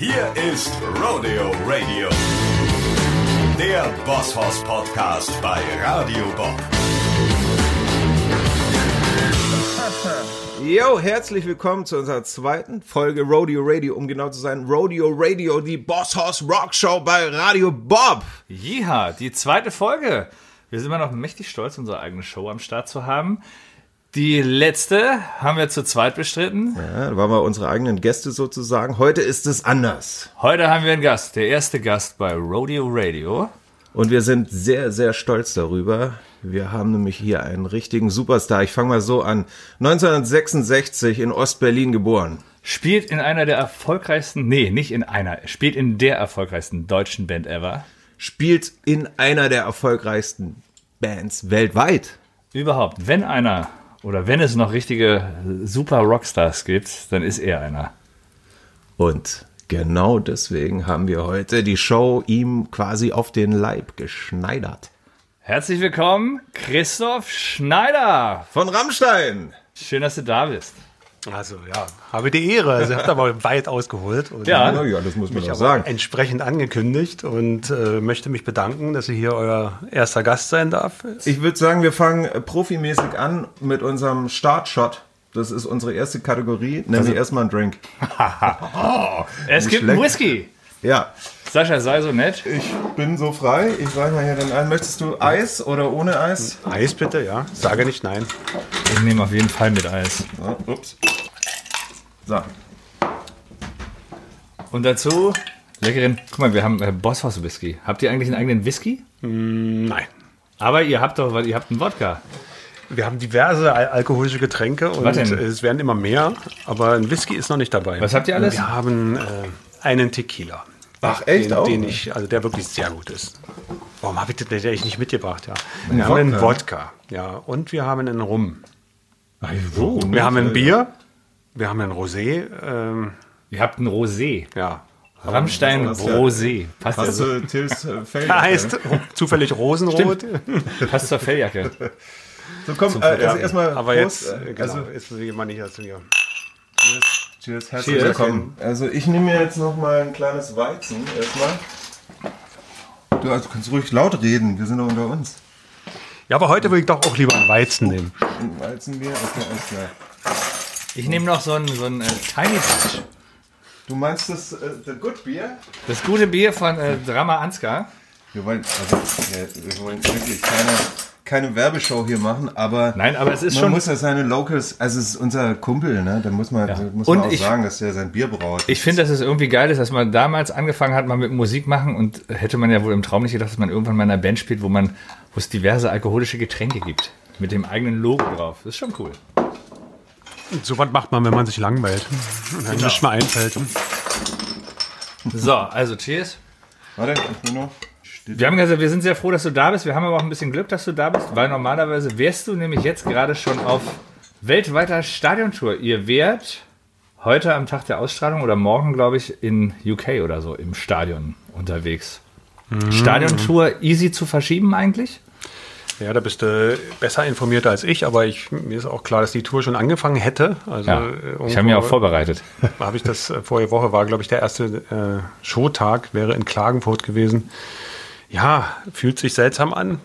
Hier ist Rodeo Radio, der Bosshaus Podcast bei Radio Bob. Yo, herzlich willkommen zu unserer zweiten Folge Rodeo Radio, um genau zu sein, Rodeo Radio, die Boss House Rock Show bei Radio Bob. Ja, die zweite Folge. Wir sind immer noch mächtig stolz, unsere eigene Show am Start zu haben. Die letzte haben wir zu zweit bestritten. Ja, da waren wir unsere eigenen Gäste sozusagen. Heute ist es anders. Heute haben wir einen Gast, der erste Gast bei Rodeo Radio. Und wir sind sehr, sehr stolz darüber. Wir haben nämlich hier einen richtigen Superstar. Ich fange mal so an. 1966 in Ostberlin geboren. Spielt in einer der erfolgreichsten, nee, nicht in einer, spielt in der erfolgreichsten deutschen Band ever. Spielt in einer der erfolgreichsten Bands weltweit. Überhaupt, wenn einer oder wenn es noch richtige super Rockstars gibt, dann ist er einer. Und genau deswegen haben wir heute die Show ihm quasi auf den Leib geschneidert. Herzlich willkommen, Christoph Schneider. Von Rammstein. Schön, dass du da bist. Also ja, habe die Ehre. Also, ihr habt aber weit ausgeholt. Und Ja. Ja, das muss man mich auch sagen. entsprechend angekündigt und äh, möchte mich bedanken, dass ich hier euer erster Gast sein darf. Ich würde sagen, wir fangen äh, profimäßig an mit unserem Startshot. Das ist unsere erste Kategorie, nämlich erstmal ein Drink. Es Nicht gibt einen schlecht. Whisky. Ja, Sascha, sei so nett. ich bin so frei. Ich sage mal hier den ein. Möchtest du Eis oder ohne Eis? Eis bitte, ja. Sage nicht nein. Ich nehme auf jeden Fall mit Eis. Ja, ups. So. Und dazu leckeren. Guck mal, wir haben äh, Bosshaus Whisky. Habt ihr eigentlich einen eigenen Whisky? Nein. Aber ihr habt doch, weil ihr habt einen Wodka. Wir haben diverse al alkoholische Getränke und denn? es werden immer mehr, aber ein Whisky ist noch nicht dabei. Was habt ihr alles? Wir haben äh, einen Tequila. Ach, echt den, auch? Den ich, also der wirklich sehr gut ist. Warum habe ich den eigentlich nicht mitgebracht? Ja. Ein Wir haben einen Wodka? Ja, und wir haben einen Rum. wo? Wir haben ein Bier, wir haben ein Rosé, ähm, Ihr habt einen Rosé. ja. Rammstein Rosé. Passt, du Tils äh, Fell? Er heißt zufällig Rosenrot. passt zur Felljacke. So, komm, äh, also erstmal Aber Prost. jetzt, äh, genau, Also, ist jemand nicht als hier. Cheers, herzlich Cheers. willkommen. Also, ich nehme mir jetzt noch mal ein kleines Weizen erstmal. Du, also, kannst ruhig laut reden, wir sind doch unter uns. Ja, aber heute würde ich doch auch lieber einen Weizen nehmen. Ein Weizenbier, okay, alles klar. Ich nehme noch so ein, so ein äh, Tiny Touch. Du meinst das, äh, the good beer? Das gute Bier von äh, Drama Ansgar. Wir wollen, also, ja, wir wollen wirklich keine, keine Werbeshow hier machen, aber Nein, aber es ist man schon. muss ja seine Locals, also es ist unser Kumpel, ne? Da muss man, da muss Und man auch ich- sagen, dass der sein Bier braut. Ich finde, dass es irgendwie geil ist, dass man damals angefangen hat, mal mit Musik machen und hätte man ja wohl im Traum nicht gedacht, dass man irgendwann mal in einer Band spielt, wo man, wo es diverse alkoholische Getränke gibt. Mit dem eigenen Logo drauf. Das ist schon cool. So was macht man, wenn man sich langweilt. Und dann nicht mal einfällt. So, also cheers. Warte, ich bin noch. Wir haben gesagt, wir sind sehr froh, dass du da bist. Wir haben aber auch ein bisschen Glück, dass du da bist, weil normalerweise wärst du nämlich jetzt gerade schon auf weltweiter Stadiontour. Ihr wärt heute am Tag der Ausstrahlung oder morgen, glaube ich, in UK oder so im Stadion unterwegs. Stadiontour easy zu verschieben eigentlich? Ja, da bist du besser informiert als ich, aber ich, mir ist auch klar, dass die Tour schon angefangen hätte. Also, Ja, äh, ich habe mich auch vorbereitet. Habe ich das äh, vorige Woche war, glaube ich, der erste äh, Showtag, wäre in Klagenfurt gewesen. Ja, fühlt sich seltsam an,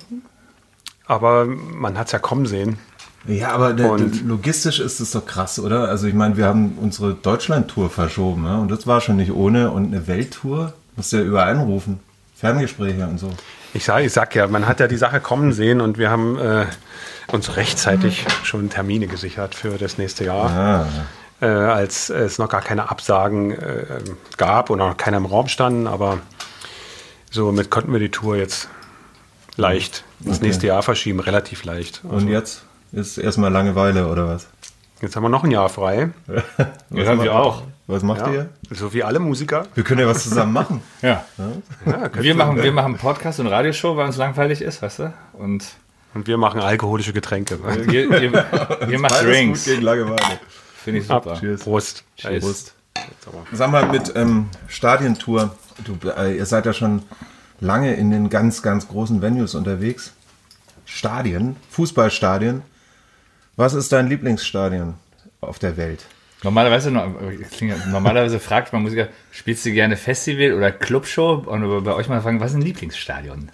aber man hat es ja kommen sehen. Ja, aber Und- logistisch ist es doch krass, oder? Also ich meine, wir haben unsere Deutschland-Tour verschoben, ne? und das war schon nicht ohne. Und eine Welttour musst du ja überall anrufen. Ferngespräche und so. Ich sage ich sag ja, man hat ja die Sache kommen sehen und wir haben äh, uns rechtzeitig schon Termine gesichert für das nächste Jahr. Ah, Äh, als es noch gar keine Absagen äh, gab und auch noch keiner im Raum standen, aber somit konnten wir die Tour jetzt leicht ins Okay. nächste Jahr verschieben, relativ leicht. und jetzt ist erstmal Langeweile, oder was? Jetzt haben wir noch ein Jahr frei. Das haben wir auch. Was macht Ja, ihr? so wie alle Musiker. Wir können ja was zusammen machen. Ja. Ja, Wir machen, wir machen Podcast und Radioshow, weil uns langweilig ist, weißt du? Und und wir machen alkoholische Getränke. ihr, ihr, ihr macht Drinks. gut gegen Langeweile. Finde ich super. Cheers. Prost. Cheers. Prost. Sag mal, mit ähm, Stadientour, du, äh, ihr seid ja schon lange in den ganz, ganz großen Venues unterwegs. Stadien, Fußballstadien. Was ist dein Lieblingsstadion auf der Welt? Normalerweise, normalerweise fragt man Musiker, spielst du gerne Festival oder Clubshow? Und bei euch mal fragen, was ist ein Lieblingsstadion?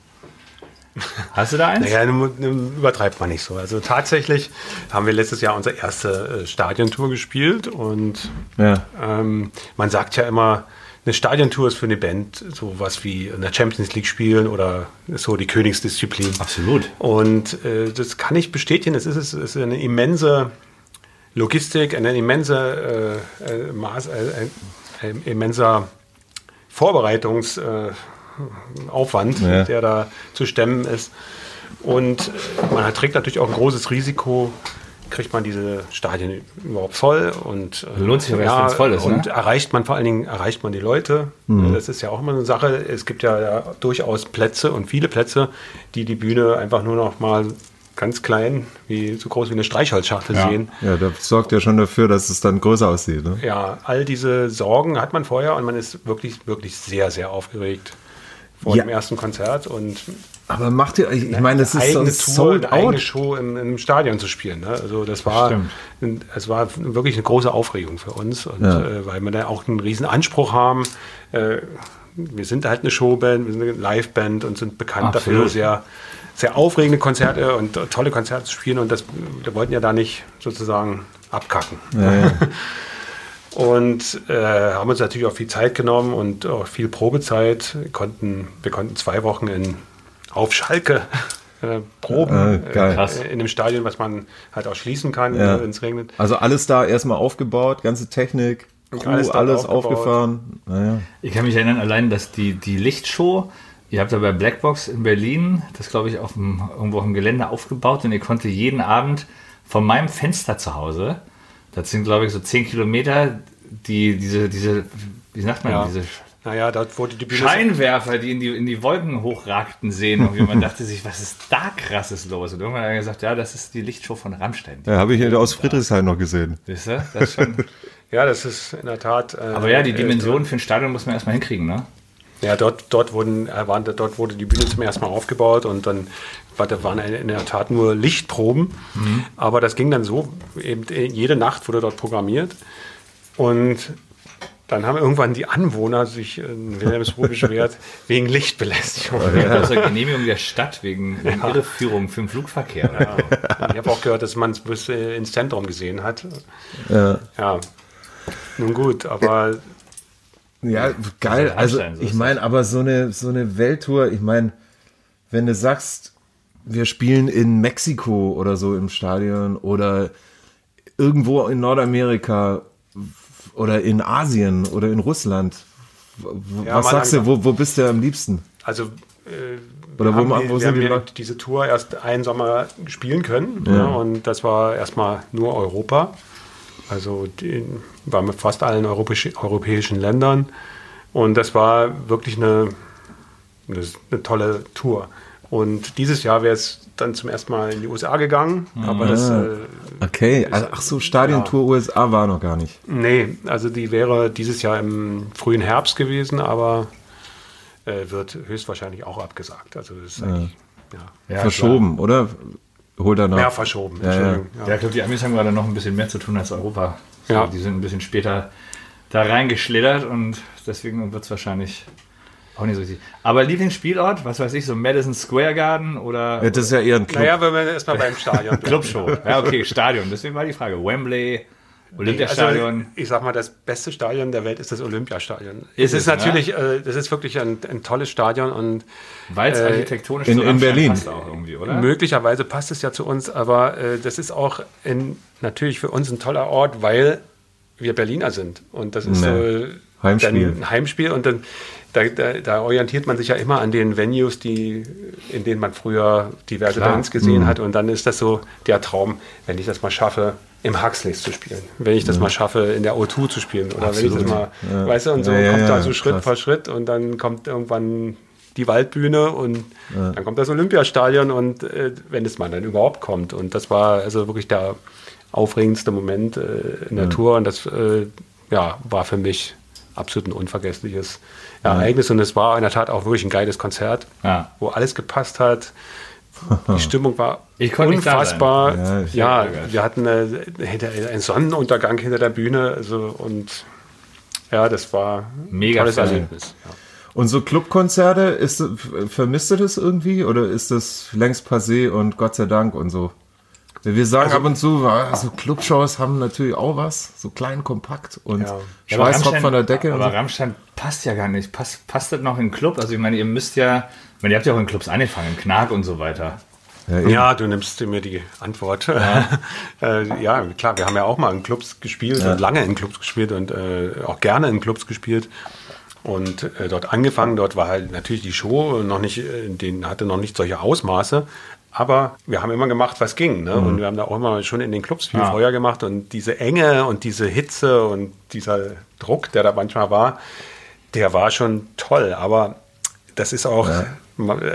Hast du da eins? Naja, übertreibt man nicht so. Also tatsächlich haben wir letztes Jahr unsere erste äh, Stadiontour gespielt und ja. ähm, man sagt ja immer, eine Stadiontour ist für eine Band sowas wie in der Champions League spielen oder so die Königsdisziplin. Absolut. Und äh, das kann ich bestätigen. Es ist, es ist eine immense Logistik, eine immense äh, äh Maß, äh, ein immenser Vorbereitungsaufwand, ja. der da zu stemmen ist. Und man trägt natürlich auch ein großes Risiko, kriegt man diese Stadien überhaupt voll und äh, lohnt sich ja, voll ist. Und ne? erreicht man vor allen Dingen erreicht man die Leute. Mhm. Das ist ja auch immer eine Sache. Es gibt ja, ja, durchaus Plätze und viele Plätze, die die Bühne einfach nur noch mal ganz klein, wie so groß wie eine Streichholzschachtel ja. sehen. Ja, das sorgt ja schon dafür, dass es dann größer aussieht. Ne? Ja, all diese Sorgen hat man vorher und man ist wirklich, wirklich sehr, sehr aufgeregt vor ja. dem ersten Konzert und aber macht ihr, ich meine, das ist eigene so Tour, eine out. Show im, im, Stadion zu spielen. Ne? Also das war, es war wirklich eine große Aufregung für uns, und, ja. äh, weil wir da auch einen riesen Anspruch haben. Äh, wir sind halt eine Showband, wir sind eine Liveband und sind bekannt Absolut. dafür, sehr, sehr aufregende Konzerte und tolle Konzerte zu spielen. Und das, wir wollten ja da nicht sozusagen abkacken. Ja, ja. und äh, haben uns natürlich auch viel Zeit genommen und auch viel Probezeit. Wir konnten, wir konnten zwei Wochen in auf Schalke äh, proben ah, äh, in dem Stadion, was man halt auch schließen kann, ja. wenn es regnet. Also alles da erstmal aufgebaut, ganze Technik, Crew, alles, alles aufgefahren. Naja. Ich kann mich erinnern, allein, dass die, die Lichtshow, ihr habt da bei Blackbox in Berlin, das glaube ich auf dem, irgendwo auf dem Gelände aufgebaut und ihr konnte jeden Abend von meinem Fenster zu Hause, das sind glaube ich so 10 Kilometer, die, diese, diese, wie sagt man, ja. diese naja, dort wurde die Bühne Scheinwerfer, die in die, in die Wolken hochragten, sehen. Und man dachte sich, was ist da krasses los? Und irgendwann hat er gesagt, ja, das ist die Lichtshow von Rammstein. Ja, habe ich aus Friedrichshain noch gesehen. Wisst ihr? Das schon ja, das ist in der Tat. Äh, Aber ja, die Dimensionen für ein Stadion muss man erstmal hinkriegen, ne? Ja, dort, dort, wurden, äh, waren, dort wurde die Bühne zum ersten Mal aufgebaut und dann war, da waren in der Tat nur Lichtproben. Mhm. Aber das ging dann so, eben jede Nacht wurde dort programmiert. Und dann haben irgendwann die Anwohner sich in Wilhelmsruhe beschwert wegen Lichtbelästigung. Ja. Aus der Genehmigung der Stadt wegen, wegen ja. Irreführung für den Flugverkehr. Ja. Ich habe auch gehört, dass man es bis ins Zentrum gesehen hat. Ja. ja. Nun gut, aber. Ja, geil. Also, ich meine, aber so eine, so eine Welttour, ich meine, wenn du sagst, wir spielen in Mexiko oder so im Stadion oder irgendwo in Nordamerika, oder in Asien oder in Russland. Ja, Was sagst du, wo, wo bist du am liebsten? Also äh, oder wo, haben, wo sind wir die diese Tour erst einen Sommer spielen können ja. Ja, und das war erstmal nur Europa. Also die, war mit fast allen europäisch, europäischen Ländern und das war wirklich eine, eine, eine tolle Tour. Und dieses Jahr wäre es dann zum ersten Mal in die USA gegangen. Aber das, ah, äh, okay, also, ach so, Stadiontour ja. USA war noch gar nicht. Nee, also die wäre dieses Jahr im frühen Herbst gewesen, aber äh, wird höchstwahrscheinlich auch abgesagt. Also das ist ja. ja verschoben, klar. oder? Holt er noch. Mehr verschoben. Ja, ja. ja, ich glaube, die Amis haben gerade noch ein bisschen mehr zu tun als Europa. So, ja. Die sind ein bisschen später da reingeschlittert und deswegen wird es wahrscheinlich auch nicht so richtig. Aber Lieblingsspielort, was weiß ich, so Madison Square Garden oder. Ja, das ist ja eher ein Club. Naja, wenn wir erstmal beim Stadion. Clubshow. Ja, okay, Stadion. Deswegen war die Frage. Wembley, Olympiastadion. Also, ich sag mal, das beste Stadion der Welt ist das Olympiastadion. Ist es ist natürlich, ja? äh, das ist wirklich ein, ein tolles Stadion und. Weil es äh, architektonisch in, in Berlin passt auch irgendwie, oder? Möglicherweise passt es ja zu uns, aber äh, das ist auch in, natürlich für uns ein toller Ort, weil wir Berliner sind. Und das ist nee. so. Heimspiel. Ein Heimspiel und dann da, da, da, orientiert man sich ja immer an den Venues, die, in denen man früher diverse Klar. Bands gesehen mhm. hat. Und dann ist das so der Traum, wenn ich das mal schaffe, im Huxleys zu spielen. Wenn ich das ja. mal schaffe, in der O2 zu spielen. Oder Absolut. wenn ich das mal, ja. weißt du, und so ja, kommt da so Schritt für Schritt und dann kommt irgendwann die Waldbühne und dann kommt das Olympiastadion und äh, wenn es mal dann überhaupt kommt. Und das war also wirklich der aufregendste Moment äh, in der Tour und das äh, ja, war für mich absolut ein unvergessliches Ereignis und es war in der Tat auch wirklich ein geiles Konzert, ja. wo alles gepasst hat. Die Stimmung war unfassbar. Ja, ja wir hatten äh, einen Sonnenuntergang hinter der Bühne also, und ja, das war Mega ein tolles Erlebnis. Ja. Und so Clubkonzerte, ist, vermisst du das irgendwie oder ist das längst passé und Gott sei Dank und so? Wir sagen also, ab und zu, also Clubshows haben natürlich auch was, so klein, kompakt und ja. Schweißrock von der Decke. Aber so. Rammstein passt ja gar nicht. Passt, passt das noch in den Club? Also ich meine, ihr müsst ja, meine, ihr habt ja auch in Clubs angefangen, Knark und so weiter. Ja, ja, du nimmst mir die Antwort. Ja. äh, ja. klar, wir haben ja auch mal in Clubs gespielt ja. und lange in Clubs gespielt und äh, auch gerne in Clubs gespielt. Und äh, dort angefangen, dort war halt natürlich die Show noch nicht, äh, den hatte noch nicht solche Ausmaße, aber wir haben immer gemacht, was ging. Ne? Mhm. Und wir haben da auch immer schon in den Clubs viel ja. Feuer gemacht. Und diese Enge und diese Hitze und dieser Druck, der da manchmal war, der war schon toll. Aber das ist auch, ja.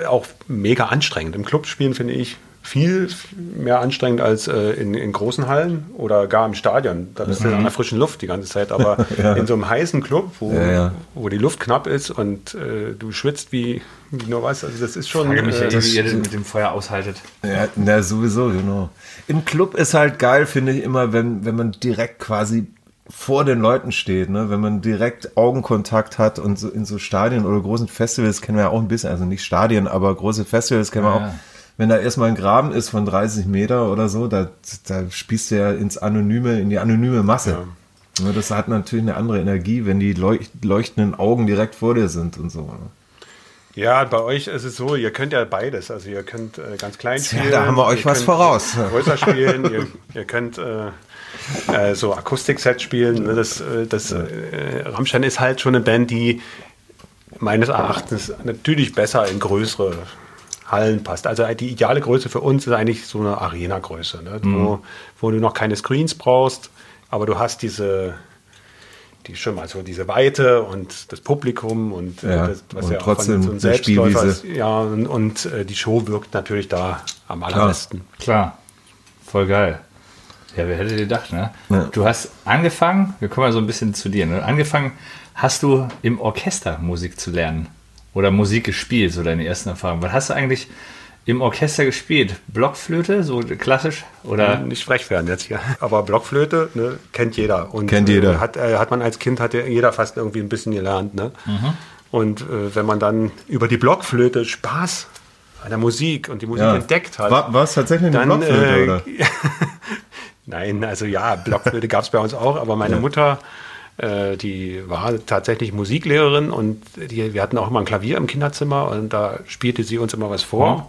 Auch mega anstrengend. Im Club spielen finde ich viel mehr anstrengend als äh, in, in, großen Hallen oder gar im Stadion. Da bist du mhm. in der frischen Luft die ganze Zeit. Aber ja. in so einem heißen Club, wo, ja, ja. wo die Luft knapp ist und äh, du schwitzt wie, wie nur was, also das ist schon. Ich frage mich, äh, wie ihr das mit dem Feuer aushaltet. Ja, na, sowieso, genau. Im Club ist halt geil, finde ich immer, wenn, wenn man direkt quasi vor den Leuten steht, ne? wenn man direkt Augenkontakt hat und so in so Stadien oder großen Festivals kennen wir ja auch ein bisschen, also nicht Stadien, aber große Festivals kennen wir auch wenn da erstmal ein Graben ist von 30 Meter oder so, da, da spießt du ja ins Anonyme, in die anonyme Masse. Ja. Das hat natürlich eine andere Energie, wenn die leuchtenden Augen direkt vor dir sind und so. Ne? Ja, bei euch ist es so, ihr könnt ja beides. Also ihr könnt äh, ganz klein spielen. Ja, da haben wir euch was voraus. Größer spielen, ihr, ihr, könnt äh, äh, so Akustik-Set spielen. Ne? Das, äh, das äh, Rammstein ist halt schon eine Band, die meines Erachtens natürlich besser in größere Hallen passt. Also die ideale Größe für uns ist eigentlich so eine Arena-Größe, ne? mhm. wo, wo, du noch keine Screens brauchst, aber du hast diese, die schon mal so diese Weite und das Publikum und äh, ja, das, was und ja trotzdem so einem Spielwiese. Ist, ja, und, und die Show wirkt natürlich da am allerbesten. Klar. Klar. voll geil. Ja, wer hätte gedacht, ne? Ja. Du hast angefangen, wir kommen mal so ein bisschen zu dir, ne? Angefangen hast du im Orchester Musik zu lernen oder Musik gespielt, so deine ersten Erfahrungen? Was hast du eigentlich im Orchester gespielt? Blockflöte, so klassisch? Oder? Nicht frech werden jetzt hier. Aber Blockflöte ne, kennt jeder. Und, kennt jeder. Äh, hat, äh, hat man als Kind, hat jeder fast irgendwie ein bisschen gelernt. Ne? Mhm. Und äh, wenn man dann über die Blockflöte Spaß an der Musik und die Musik ja. entdeckt hat. War, es tatsächlich eine dann, Blockflöte, äh, oder? Nein, also ja, Blockflöte gab es bei uns auch, aber meine ja. Mutter äh, die war tatsächlich Musiklehrerin und die, wir hatten auch immer ein Klavier im Kinderzimmer und da spielte sie uns immer was vor. Mhm.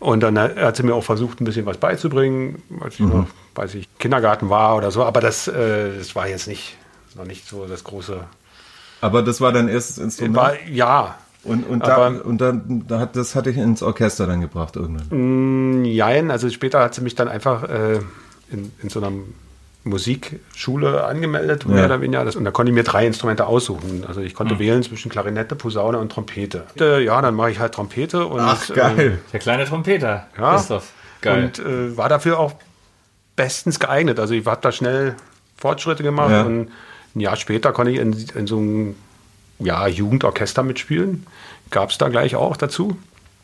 Und dann hat sie mir auch versucht, ein bisschen was beizubringen, als ich mhm. noch, weiß ich, Kindergarten war oder so. Aber das, äh, das war jetzt nicht, noch nicht so das große. Aber das war dein erstes Instrument? War, ja. Und, und, da, und dann, da hat, das hatte ich ins Orchester dann gebracht irgendwann? Mm, nein, also später hat sie mich dann einfach äh, in, in so einem Musikschule angemeldet, ja. mehr oder weniger. Das, und da konnte ich mir drei Instrumente aussuchen. Also ich konnte mhm. wählen zwischen Klarinette, Posaune und Trompete. Äh, ja, dann mache ich halt Trompete. Und, Ach, geil. Äh, Der kleine Trompeter. Ja. Christoph. Geil. Und äh, war dafür auch bestens geeignet. Also ich habe da schnell Fortschritte gemacht ja. und ein Jahr später konnte ich in, in so einem ja, Jugendorchester mitspielen. Gab es da gleich auch dazu.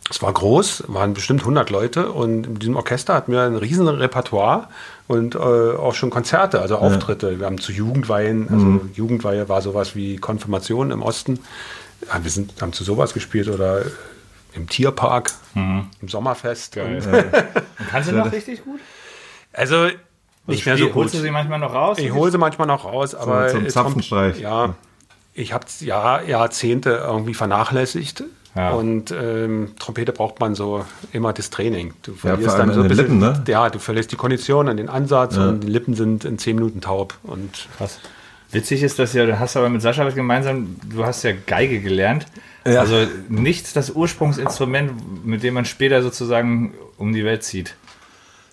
Es war groß, waren bestimmt 100 Leute und in diesem Orchester hatten wir ein riesen Repertoire und äh, auch schon Konzerte, also Auftritte. Ja. Wir haben zu Jugendweihen, also mhm. Jugendweihe war sowas wie Konfirmation im Osten. Ja, wir sind, haben zu sowas gespielt oder im Tierpark, mhm. im Sommerfest. Und, ja. und kannst du noch richtig gut? Also nicht mehr so gut. Holst du sie manchmal noch raus? Ich hole sie manchmal noch raus, aber so zum Zapfenstreich. Ja, ich habe es Jahr, Jahrzehnte irgendwie vernachlässigt. Ja. Und ähm, Trompete braucht man so immer das Training. Du verlierst ja, dann so ein bisschen, Lippen, ne? ja, du verlierst die Kondition und den Ansatz ja. und die Lippen sind in zehn Minuten taub. Und Krass. Witzig ist, dass ja, du hast aber mit Sascha was gemeinsam, du hast ja Geige gelernt. Ja. Also nichts das Ursprungsinstrument, mit dem man später sozusagen um die Welt zieht.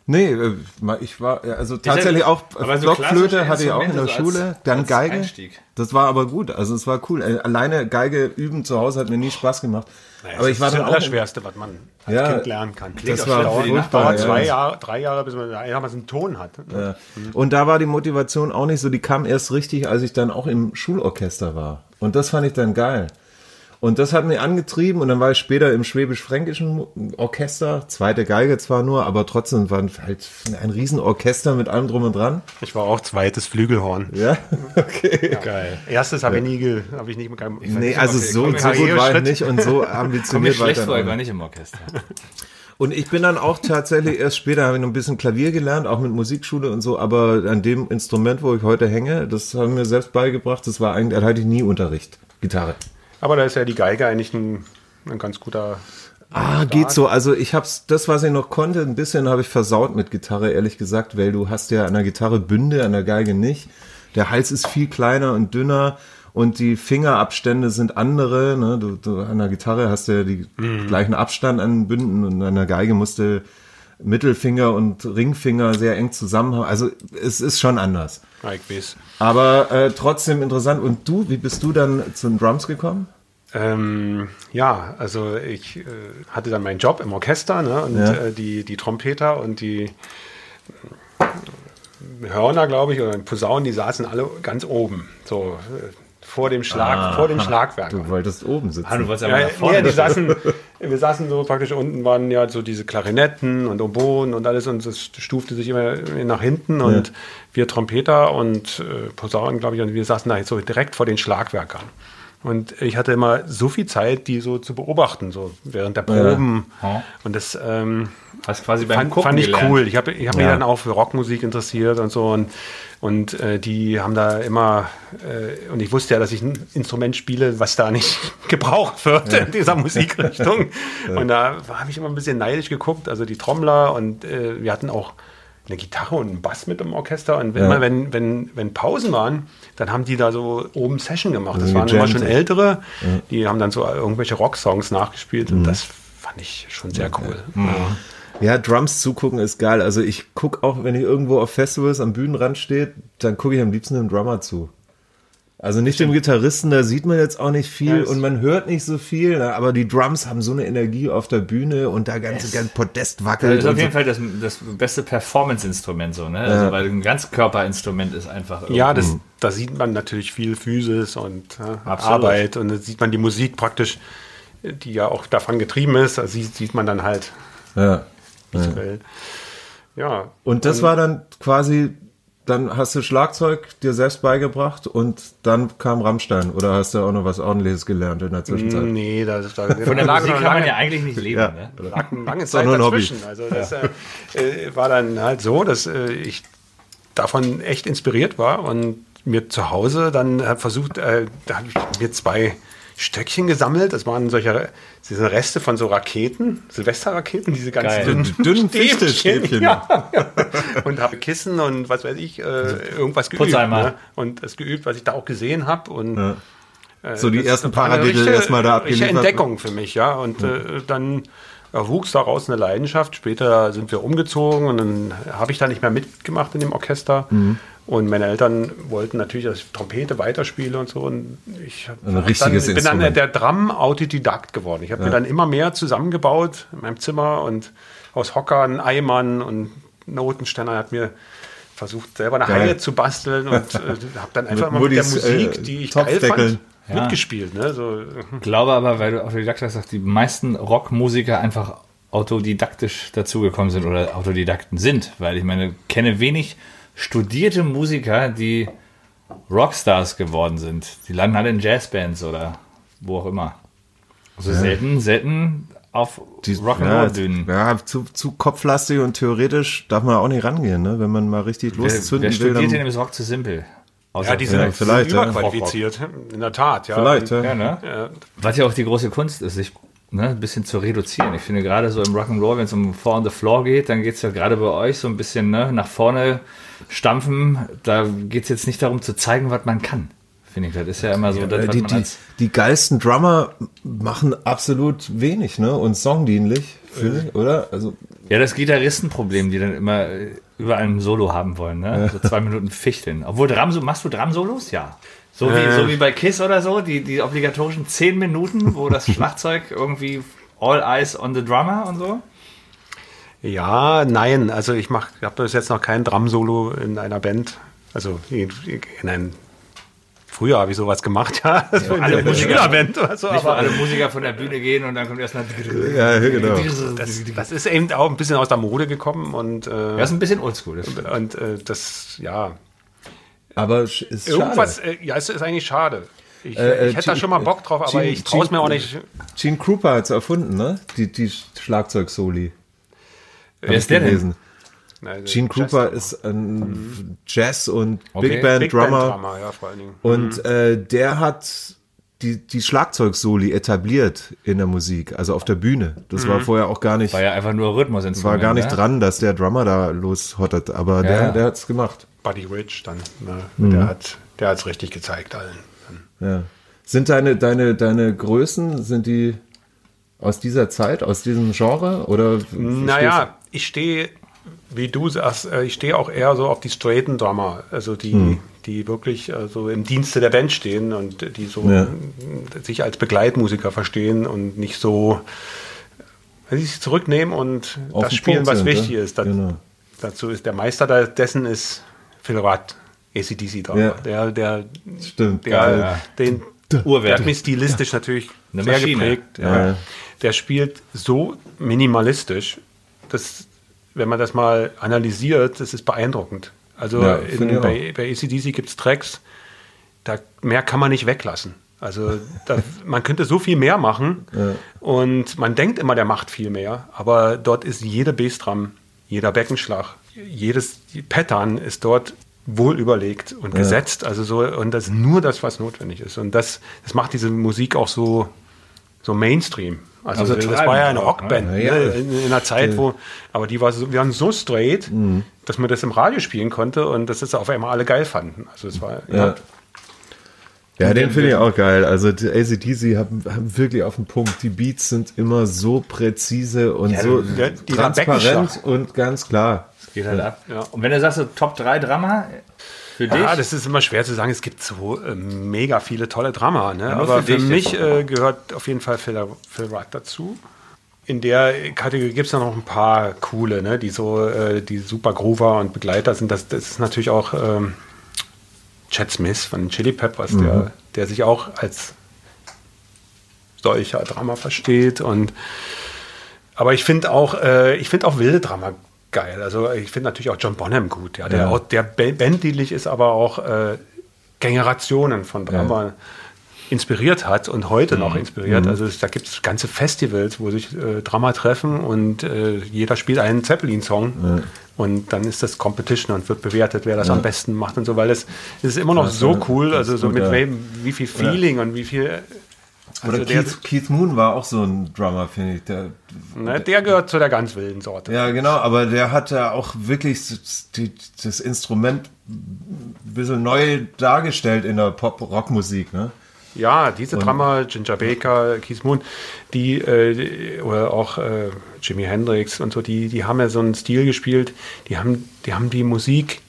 Nee, äh, ich war also tatsächlich auch Blockflöte hatte ich auch in der Schule, dann Geige. Einstieg. Das war aber gut, also es war cool. Äh, alleine Geige üben zu Hause hat mir nie Spaß gemacht. Naja, aber ich war das dann das Allerschwerste, was man als ja, Kind lernen kann. Klingt das war furchtbar, zwei ja. Jahre, drei Jahre, bis man damals einen Ton hat. Ja. Und da war die Motivation auch nicht so, die kam erst richtig, als ich dann auch im Schulorchester war. Und das fand ich dann geil. Und das hat mich angetrieben und dann war ich später im schwäbisch-fränkischen Orchester, zweite Geige zwar nur, aber trotzdem war halt ein Riesenorchester mit allem drum und dran. Ich war auch zweites Flügelhorn. Ja, okay. Ja. Geil. Erstes habe ich nie, habe ich nicht mehr. Nee, also so, so gut war ich nicht und so ambitioniert war ich dann. Ich war nicht im Orchester. Und ich bin dann auch tatsächlich erst später habe ich noch ein bisschen Klavier gelernt, auch mit Musikschule und so, aber an dem Instrument, wo ich heute hänge, das haben wir selbst beigebracht, das war eigentlich, da hatte ich nie Unterricht. Gitarre. Aber da ist ja die Geige eigentlich ein, ein ganz guter. Ah, Start. geht so. Also ich hab's, das, was ich noch konnte, ein bisschen habe ich versaut mit Gitarre, ehrlich gesagt, weil du hast ja an der Gitarre Bünde, an der Geige nicht. Der Hals ist viel kleiner und dünner und die Fingerabstände sind andere. Ne? Du, du, an der Gitarre hast du ja die mhm. gleichen Abstand an Bünden und an der Geige musste Mittelfinger und Ringfinger sehr eng zusammen haben. Also es ist schon anders. Aber äh, trotzdem interessant. Und du, wie bist du dann zu den Drums gekommen? Ähm, ja, also ich äh, hatte dann meinen Job im Orchester ne, und ja. äh, die, die Trompeter und die Hörner, glaube ich, oder Posaunen, die saßen alle ganz oben. So äh, vor dem Schlag, ah, vor dem Schlagwerk. Du wolltest oben sitzen. Ah, du wolltest aber ja, vorne. Ja, die saßen, wir saßen so praktisch unten waren ja so diese Klarinetten und Oboen und alles und das stufte sich immer nach hinten und ja. wir Trompeter und äh, Posaunen, glaube ich, und wir saßen da jetzt so direkt vor den Schlagwerkern. Und ich hatte immer so viel Zeit, die so zu beobachten, so während der Proben. Ja. Und das ähm, Hast quasi beim fand, Gucken fand ich gelernt. cool. Ich habe ich hab ja. mich dann auch für Rockmusik interessiert und so. Und, und äh, die haben da immer, äh, und ich wusste ja, dass ich ein Instrument spiele, was da nicht gebraucht wird ja. in dieser Musikrichtung. Und da habe ich immer ein bisschen neidisch geguckt. Also die Trommler und äh, wir hatten auch eine Gitarre und einen Bass mit im Orchester. Und wenn, ja. wenn, wenn, wenn Pausen waren, dann haben die da so oben Session gemacht. Das waren immer schon ältere, ja. die haben dann so irgendwelche Rocksongs nachgespielt. Mhm. Und das fand ich schon sehr cool. Mhm. Ja. Drums zugucken ist geil. Also ich gucke auch, wenn ich irgendwo auf Festivals am Bühnenrand stehe, dann gucke ich am liebsten dem Drummer zu. Also nicht dem Gitarristen, da sieht man jetzt auch nicht viel ja, und man hört nicht so viel, ne? aber die Drums haben so eine Energie auf der Bühne und da ganze yes. ganz Podest wackelt. Das ist auf jeden so. Fall das, das beste Performance-Instrument so, ne? Also ja. Also weil ein Ganzkörperinstrument ist einfach. Ja, das, da sieht man natürlich viel Physis und äh, Arbeit und da sieht man die Musik praktisch, die ja auch davon getrieben ist, da sieht, sieht man dann halt ja. Ja. ja. Und das und, war dann quasi dann hast du Schlagzeug dir selbst beigebracht und dann kam Rammstein oder hast du auch noch was ordentliches gelernt in der Zwischenzeit? Nee, das, da, von der Musik kann man ja eigentlich nicht leben. Ja. Ne? Lag eine lange Zeit dazwischen. Hobby. Also das ja. äh, war dann halt so, dass äh, ich davon echt inspiriert war und mir zu Hause dann versucht, äh, da habe ich mir zwei Stöckchen gesammelt. Das waren solche diese Reste von so Raketen, Silvesterraketen, diese ganz Geil. dünnen, dünnen Stäbchen. Ja, ja. Und habe Kissen und was weiß ich, äh, irgendwas geübt. Ne? Und das geübt, was ich da auch gesehen habe. Und ja. äh, so die ersten Paradiddle erstmal da abgeliefert. Entdeckung für mich, ja. Und ja. Äh, dann wuchs daraus eine Leidenschaft. Später sind wir umgezogen und dann habe ich da nicht mehr mitgemacht in dem Orchester. Mhm. Und meine Eltern wollten natürlich, dass ich Trompete weiterspiele und so. Und ich Ein richtiges dann, bin dann der Drum-Autodidakt geworden. Ich habe ja. mir dann immer mehr zusammengebaut in meinem Zimmer und aus Hockern, Eimern und Notenständer hat mir versucht, selber eine Haie zu basteln und äh, habe dann einfach mal mit der Musik, äh, die ich geil fand, ja. mitgespielt. Ne? So. Ich glaube aber, weil du Autodidakt hast, dass die meisten Rockmusiker einfach autodidaktisch dazugekommen sind oder Autodidakten sind, weil ich meine, kenne wenig studierte Musiker, die Rockstars geworden sind. Die landen alle in Jazzbands oder wo auch immer. Also ja. selten, selten auf die, Rock'n'Roll-Bühnen. Ja, ja, zu, zu kopflastig und theoretisch darf man auch nicht rangehen, ne? wenn man mal richtig loszünden wer, wer will. Wer studiert denn ist Rock zu simpel? Außer ja, die sind, ja, vielleicht, sind überqualifiziert, in der Tat. Ja. Vielleicht, ja. ja ne? Was ja auch die große Kunst ist, sich ne, ein bisschen zu reduzieren. Ich finde gerade so im Rock'n'Roll, wenn es um Four on the Floor geht, dann geht es ja gerade bei euch so ein bisschen ne, nach vorne stampfen. Da geht es jetzt nicht darum zu zeigen, was man kann. Finde ich, das ist ja immer so. Das, die, die, die geilsten Drummer machen absolut wenig, ne? Und songdienlich, finde ich, oder? Also, ja, das Gitarristenproblem, die dann immer überall ein Solo haben wollen, ne? So zwei Minuten fichteln. Obwohl Drum, machst du Drum-Solos? Ja. So wie, äh. so wie bei Kiss oder so, die, die obligatorischen zehn Minuten, wo das Schlagzeug irgendwie all eyes on the drummer und so. Ja, nein. Also ich habe bis jetzt noch kein Drum-Solo in einer Band, also in, in einem Früher habe ich sowas gemacht, ja. Das ja alle Musiker, oder so, aber alle Musiker von der Bühne gehen und dann kommt erstmal. Ja, genau. Das, das, ist eben auch ein bisschen aus der Mode gekommen und. Äh, das ist ein bisschen oldschool. Und, und äh, das, ja. Aber ist Irgendwas, äh, ja, es ist eigentlich schade. Ich, äh, ich hätte da schon mal Bock drauf, aber Gene, ich traue es mir auch nicht. Gene Krupa hat es erfunden, ne? Die, die Schlagzeug-Soli. Wer ist der denn? Gene Krupa ist ein mhm. Jazz- und okay. Big Band Big Drummer. Band -Drummer ja, vor allen Dingen. Und mhm. äh, der hat die, die Schlagzeug-Soli etabliert in der Musik, also auf der Bühne. Das mhm. war vorher auch gar nicht. War ja einfach nur Rhythmus. Es war gar nicht ne? dran, dass der Drummer da loshottet, aber ja, der, der hat es gemacht. Buddy Rich dann, ne? mhm. der hat der es richtig gezeigt allen. Ja. Sind deine, deine, deine Größen, sind die aus dieser Zeit, aus diesem Genre? Oder naja, ich stehe wie du sagst, äh, ich stehe auch eher so auf die straighten Drummer, also die, hm. die wirklich also im Dienste der Band stehen und die so ja. sich als Begleitmusiker verstehen und nicht so, wenn sie sich zurücknehmen und auf das spielen, Punkt was sind, wichtig ja? ist. Das, genau. Dazu ist der Meister dessen ist Phil Rudd, ACDC Drummer. Ja. Der, der, Stimmt, der, ja. den, der hat mich stilistisch natürlich Eine sehr Maschine. geprägt. Der spielt so minimalistisch, dass wenn man das mal analysiert, das ist beeindruckend. Also ja, in, bei, bei ACDC gibt es Tracks, da mehr kann man nicht weglassen. Also da, man könnte so viel mehr machen ja. und man denkt immer, der macht viel mehr, aber dort ist jede Bassdrum, jeder Beckenschlag, jedes Pattern ist dort wohl überlegt und ja. gesetzt. Also so, und das ist nur das, was notwendig ist. Und das, das macht diese Musik auch so, so Mainstream. Also, also das war ja eine Rockband ne? ja, in, in, einer Zeit, wo, aber die war so, wir waren so straight, mhm. dass man das im Radio spielen konnte und das ist auf einmal alle geil fanden. Also es war ja. Ja, den finde ich auch geil. Also die ACDC haben, haben wirklich auf den Punkt. Die Beats sind immer so präzise und ja, so die transparent und ganz klar. Geht halt ab. Ja. Und wenn du sagst, so Top 3 Drama, für dich? Ja, das ist immer schwer zu sagen. Es gibt so äh, mega viele tolle Drama. Ne? Aber für, für mich äh, gehört auf jeden Fall Phil, Phil Rudd dazu. In der Kategorie gibt es noch ein paar coole, ne? die so äh, die super Groover und Begleiter sind. Das, das ist natürlich auch ähm, Chad Smith von den Chili Peppers, mhm. der, der sich auch als solcher Drama versteht. Und aber ich finde auch, äh, ich finde auch wilde Drama geil. Also ich finde natürlich auch John Bonham gut, ja, der, ja. Auch, der banddienlich ist, aber auch äh, Generationen von Drama ja. inspiriert hat und heute mhm. noch inspiriert. Mhm. Also da gibt es ganze Festivals, wo sich äh, Drama treffen und äh, jeder spielt einen Zeppelin-Song. Ja. Und dann ist das Competition und wird bewertet, wer das am besten macht und so, weil es ist immer noch so cool, also so mit wie, wie viel Feeling und wie viel also Oder Keith, Keith, Moon war auch so ein Drummer, finde ich. Der, ne, der gehört zu der ganz wilden Sorte. Ja, genau, aber der hat ja auch wirklich das Instrument ein bisschen neu dargestellt in der Pop-Rock-Musik, ne? Ja, diese und, Drummer, Ginger Baker, Keith Moon, die, äh, oder auch äh, Jimi Hendrix und so, die, die haben ja so einen Stil gespielt, die haben, die haben die Musik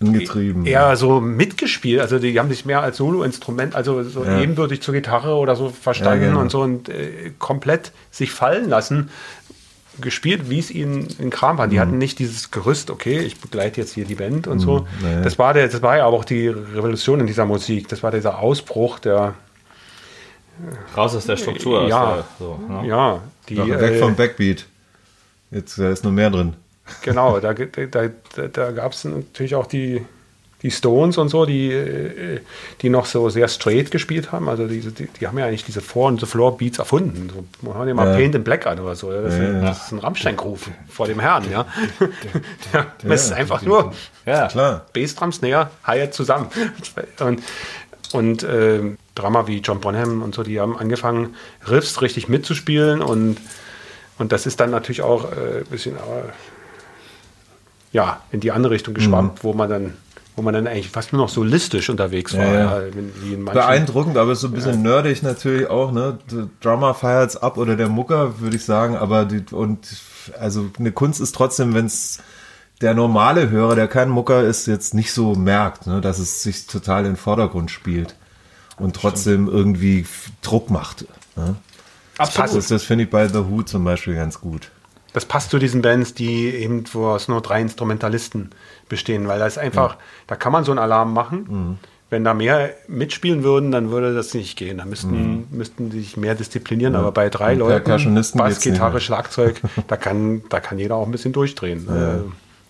angetrieben. Eher so mitgespielt. Also die haben sich mehr als Solo-Instrument, also so ja. ebenbürtig zur Gitarre oder so verstanden ja, genau. und so und äh, komplett sich fallen lassen gespielt, wie es ihnen in Kram war. Die mhm. hatten nicht dieses Gerüst, okay, ich begleite jetzt hier die Band und mhm. so. Naja. Das war der, das war ja aber auch die Revolution in dieser Musik. Das war dieser Ausbruch der raus aus der Struktur. Ja, der, so, ne? ja. Die, weg vom äh, Backbeat. Jetzt da ist noch mehr drin. Genau, da, da, da, da gab es natürlich auch die, die Stones und so, die, äh, die noch so sehr straight gespielt haben. Also die, die, die haben ja eigentlich diese Four- und The-Floor-Beats erfunden. So, man hat ja mal. Paint in Black an oder so. Das, ja, das ist ein Rammstein-Groove vor dem Herrn, ja. ja das ist einfach nur ja. Klar. Bassdrum, Snare, Hi-Hat zusammen. Und, und äh, Drama wie John Bonham und so, die haben angefangen, Riffs richtig mitzuspielen und, und das ist dann natürlich auch äh, ein bisschen ja, in die andere Richtung geschwammt, mhm. wo man dann wo man dann eigentlich fast nur noch solistisch unterwegs war. Ja, ja. Beeindruckend, aber so ein bisschen ja. nerdig natürlich auch, ne? Der Drummer feiert's ab oder der Mucker, würde ich sagen, aber die, und also eine Kunst ist trotzdem, wenn es der normale Hörer, der kein Mucker ist, jetzt nicht so merkt, ne, dass es sich total in den Vordergrund spielt und trotzdem Stimmt. irgendwie Druck macht. Ne? Absolut. Das, das finde ich bei The Who zum Beispiel ganz gut das passt zu diesen Bands, die eben, wo es nur drei Instrumentalisten bestehen, weil da ist einfach, ja. da kann man so einen Alarm machen. Mhm. wenn da mehr mitspielen würden, dann würde das nicht gehen. Da müssten, mhm. müssten die sich mehr disziplinieren. Ja. Aber bei drei Leuten, Bass, Gitarre, Schlagzeug, da kann, da kann jeder auch ein bisschen durchdrehen. Ja. Äh,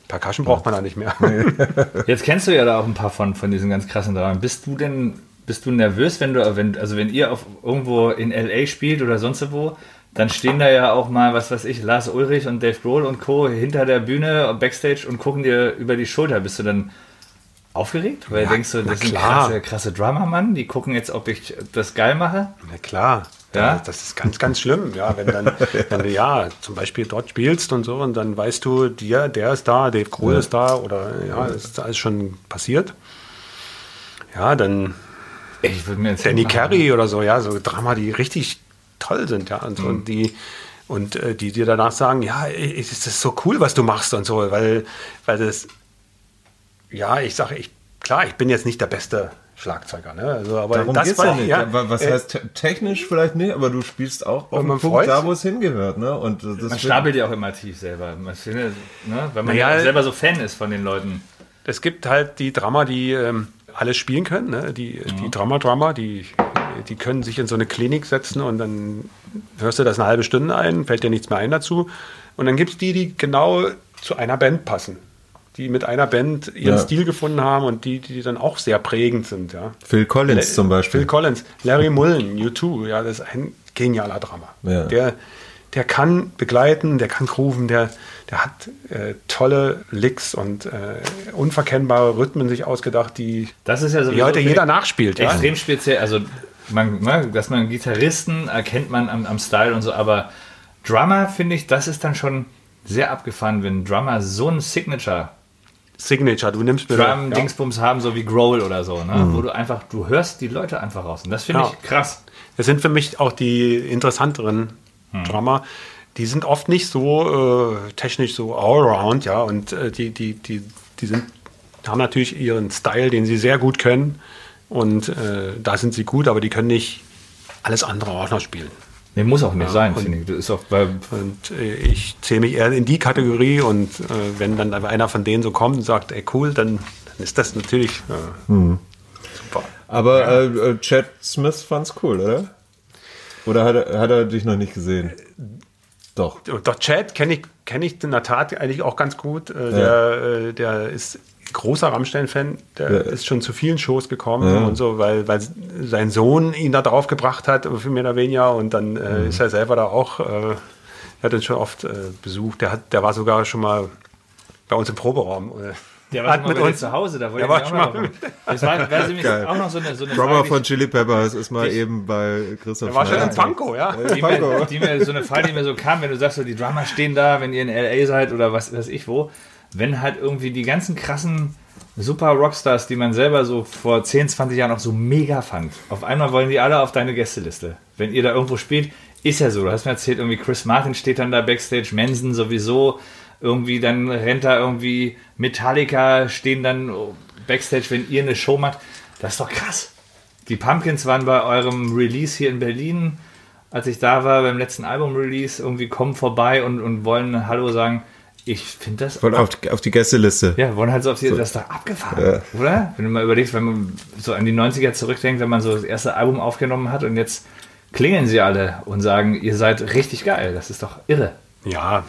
Percussion braucht man da nicht mehr. Jetzt kennst du ja da auch ein paar von, von diesen ganz krassen Dramen. Bist du denn, bist du nervös, wenn du, wenn, also wenn ihr auf irgendwo in LA spielt oder sonst wo, dann stehen da ja auch mal, was weiß ich, Lars Ulrich und Dave Grohl und Co. hinter der Bühne, Backstage und gucken dir über die Schulter. Bist du dann aufgeregt? Weil ja, denkst du, das sind krasse, krasse Drummer-Mann, die gucken jetzt, ob ich das geil mache? Na klar. Ja? Das ist ganz, ganz schlimm. Ja, wenn dann, wenn du ja zum Beispiel dort spielst und so und dann weißt du, dir, der ist da, Dave Grohl ja. ist da oder ja, das ist alles schon passiert. Ja, dann ich würde mir jetzt Danny Carey oder so, ja, so Drama, die richtig toll sind, ja, und, mhm. und die und äh, die dir danach sagen, ja, es ist so cool, was du machst und so, weil, weil das, ja, ich sage, ich, klar, ich bin jetzt nicht der beste Schlagzeuger, ne? Also, aber Darum das war ja nicht. Ja, was äh, heißt technisch vielleicht nicht, aber du spielst auch auf dem Punkt da, wo es hingehört, ne? Und das man stapelt ja auch immer tief selber, man findet, ne? wenn man ja selber so Fan ist von den Leuten. Es gibt halt die Drama, die ähm, alles spielen können, ne? Die, mhm. die Drama-Drama, die die können sich in so eine Klinik setzen und dann hörst du das eine halbe Stunde ein, fällt dir nichts mehr ein dazu. Und dann gibt es die, die genau zu einer Band passen. Die mit einer Band ihren ja. Stil gefunden haben und die, die dann auch sehr prägend sind. Ja. Phil Collins La zum Beispiel. Phil Collins, Larry Mullen, U2, ja, das ist ein genialer Drama. Ja. Der, der kann begleiten, der kann grooven, der, der hat äh, tolle Licks und äh, unverkennbare Rhythmen sich ausgedacht, die, das ist ja die heute jeder nachspielt. Extrem ja? speziell, also man, ne, dass man Gitarristen erkennt man am, am Style und so, aber Drummer finde ich, das ist dann schon sehr abgefahren, wenn Drummer so ein Signature Signature, du nimmst mir Drum ja. Dingsbums haben, so wie Growl oder so, ne? Mhm. wo du einfach, du hörst die Leute einfach raus und das finde ja. ich krass. Das sind für mich auch die interessanteren mhm. Drummer. Die sind oft nicht so äh, technisch so allround, ja, und äh, die, die, die, die sind, haben natürlich ihren Style, den sie sehr gut können. Und äh, da sind sie gut, aber die können nicht alles andere auch noch spielen. Nee, muss auch nicht ja, sein, finde ich. Das ist auch bei und äh, ich zähle mich eher in die Kategorie und äh, wenn dann einer von denen so kommt und sagt, ey cool, dann, dann ist das natürlich äh, hm. super. Aber ja. Äh, äh, Chad Smith fand's cool, oder? Oder hat er, hat er dich noch nicht gesehen? Doch. Doch, Chad kenne ich, kenn ich in der Tat eigentlich auch ganz gut. Ja. Der, der ist großer Rammstein-Fan, der ja. ist schon zu vielen Shows gekommen ja. und so, weil, weil sein Sohn ihn da drauf gebracht hat, für mehr oder weniger, und dann äh, mhm. ist er selber da auch, äh, hat ihn schon oft äh, besucht. Der, hat, der war sogar schon mal bei uns im Proberaum. Äh, der war hat mit uns zu Hause, da wollte ich auch mal. Das war, wäre nämlich auch noch so eine, so eine Drummer Frage, von Chili Peppers ist mal eben bei Christoph Der war schon in Panko, ja. Die, mir, die mir, so eine Frage, die mir so kam, wenn du sagst, so, die Drummer stehen da, wenn ihr in L.A. seid oder was weiß ich wo wenn halt irgendwie die ganzen krassen super Rockstars, die man selber so vor 10, 20 Jahren auch so mega fand, auf einmal wollen die alle auf deine Gästeliste. Wenn ihr da irgendwo spielt, ist ja so. Du hast mir erzählt, irgendwie Chris Martin steht dann da backstage, Manson sowieso, irgendwie dann rennt da irgendwie Metallica, stehen dann backstage, wenn ihr eine Show macht. Das ist doch krass. Die Pumpkins waren bei eurem Release hier in Berlin, als ich da war, beim letzten Album-Release, irgendwie kommen vorbei und, und wollen Hallo sagen. Ich finde das. Wollen auf, auf, die Gästeliste. Ja, wollen halt so auf die. So. Das ist doch abgefahren, ja. oder? Wenn du mal überlegst, wenn man so an die 90er zurückdenkt, wenn man so das erste Album aufgenommen hat und jetzt klingeln sie alle und sagen, ihr seid richtig geil. Das ist doch irre. Ja,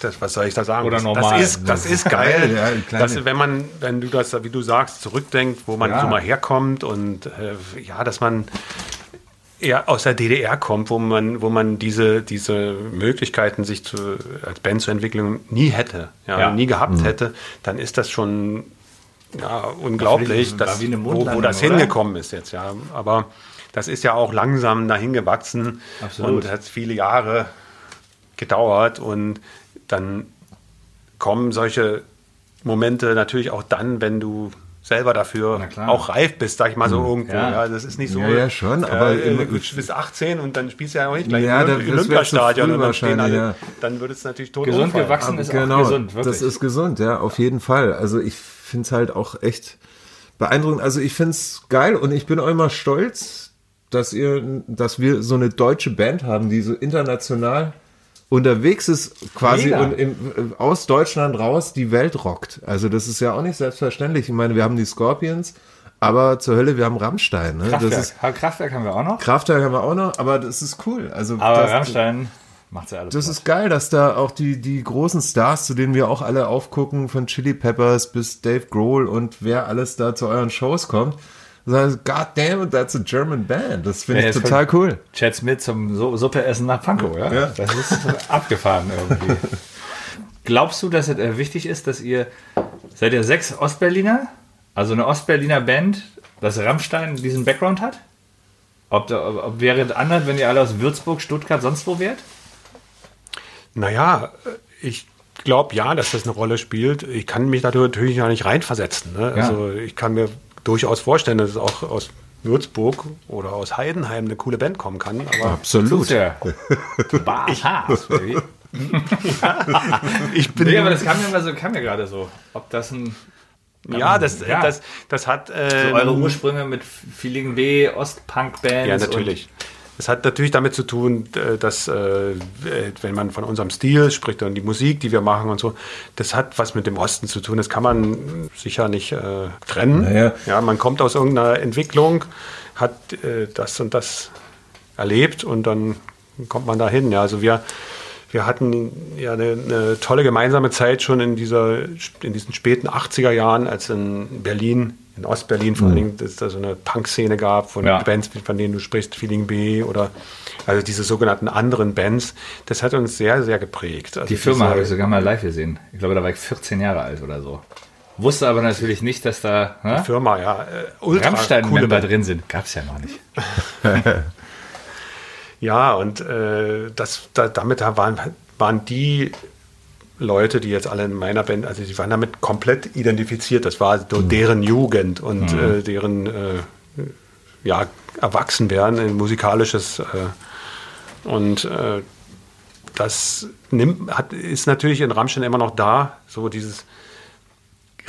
das, was soll ich da sagen? Oder normal. Das ist, das ist geil. ja, dass, wenn man, wenn du das, wie du sagst, zurückdenkt, wo man ja. so mal herkommt und äh, ja, dass man eher aus der DDR kommt, wo man, wo man diese, diese Möglichkeiten, sich zu, als Band zu entwickeln, nie hätte, ja, ja. nie gehabt mhm. hätte, dann ist das schon ja, unglaublich, das dass, wo, wo, das oder? hingekommen ist jetzt. Ja. Aber das ist ja auch langsam dahin gewachsen Absolut. und hat viele Jahre gedauert und dann kommen solche Momente natürlich auch dann, wenn du selber dafür auch reif bist, sag ich mal so hm. irgendwo. Ja. ja. das ist nicht so. Ja, ja schon, aber äh, du bist 18 und dann spielst du ja auch nicht gleich ja, im Olympiastadion und dann stehen alle, ja. dann wird es natürlich tot Gesund umfallen. gewachsen ist genau, auch gesund, wirklich. Das ist gesund, ja, auf jeden Fall. Also ich finde es halt auch echt beeindruckend. Also ich finde es geil und ich bin auch immer stolz, dass ihr, dass wir so eine deutsche Band haben, die so international unterwegs ist quasi und im, aus Deutschland raus die Welt rockt. Also das ist ja auch nicht selbstverständlich. Ich meine, wir haben die Scorpions, aber zur Hölle, wir haben Rammstein. Ne? Kraftwerk. Ist, Kraftwerk haben wir auch noch. Kraftwerk haben wir auch noch, aber das ist cool. Also, aber das, Rammstein macht ja alles. Das ist geil, dass da auch die, die großen Stars, zu denen wir auch alle aufgucken, von Chili Peppers bis Dave Grohl und wer alles da zu euren Shows kommt, sagen, God damn it, that's a German band. Das finde ja, ich total cool. Chad Smith zum Suppe essen nach Pankow, ja? ja. Das ist abgefahren irgendwie. Glaubst du, dass es äh, wichtig ist, dass ihr, seid ihr sechs Ostberliner? Also eine Ostberliner Band, dass Rammstein diesen Background hat? Ob, ob, ob wäre es anders, wenn ihr alle aus Würzburg, Stuttgart, sonst wo wärt? Naja, ich glaube ja, dass das eine Rolle spielt. Ich kann mich da natürlich noch nicht reinversetzen. Ne? Ja. Also ich kann mir durchaus vorstellen, dass es auch aus Würzburg oder aus Heidenheim eine coole Band kommen kann. Aber Absolut. Ja. ich, ich bin. Nee, aber das kam mir, so, kam mir gerade so. Ob das ein. Ja, das, ja. Das, das hat. Ähm, so eure Ursprünge mit Feeling B, Ostpunk-Bands. Ja, natürlich. Es hat natürlich damit zu tun, dass, äh, wenn man von unserem Stil spricht und die Musik, die wir machen und so, das hat was mit dem Osten zu tun. Das kann man sicher nicht äh, trennen. Naja. Ja, man kommt aus irgendeiner Entwicklung, hat äh, das und das erlebt und dann kommt man dahin. Ja, also wir wir hatten ja eine, eine, tolle gemeinsame Zeit schon in, dieser, in diesen späten 80er Jahren, als in Berlin, in Ostberlin vor mhm. allen Dingen, dass da so eine Punk-Szene gab von ja. Bands, von denen du sprichst, Feeling B oder also diese sogenannten anderen Bands. Das hat uns sehr, sehr geprägt. Also Die Firma habe ich sogar mal live gesehen. Ich glaube, da war ich 14 Jahre alt oder so. Wusste aber natürlich nicht, dass da ne? Die Firma, ja, äh, Rammstein-Member drin sind. Gab es ja noch nicht. Ja, und äh, das, da, damit waren, waren die Leute, die jetzt alle in meiner Band, also die waren damit komplett identifiziert. Das war so mhm. deren Jugend und mhm. äh, deren äh, ja, Erwachsenwerden, ein musikalisches äh, und äh, das nimmt, hat, ist natürlich in Rammstein immer noch da, so dieses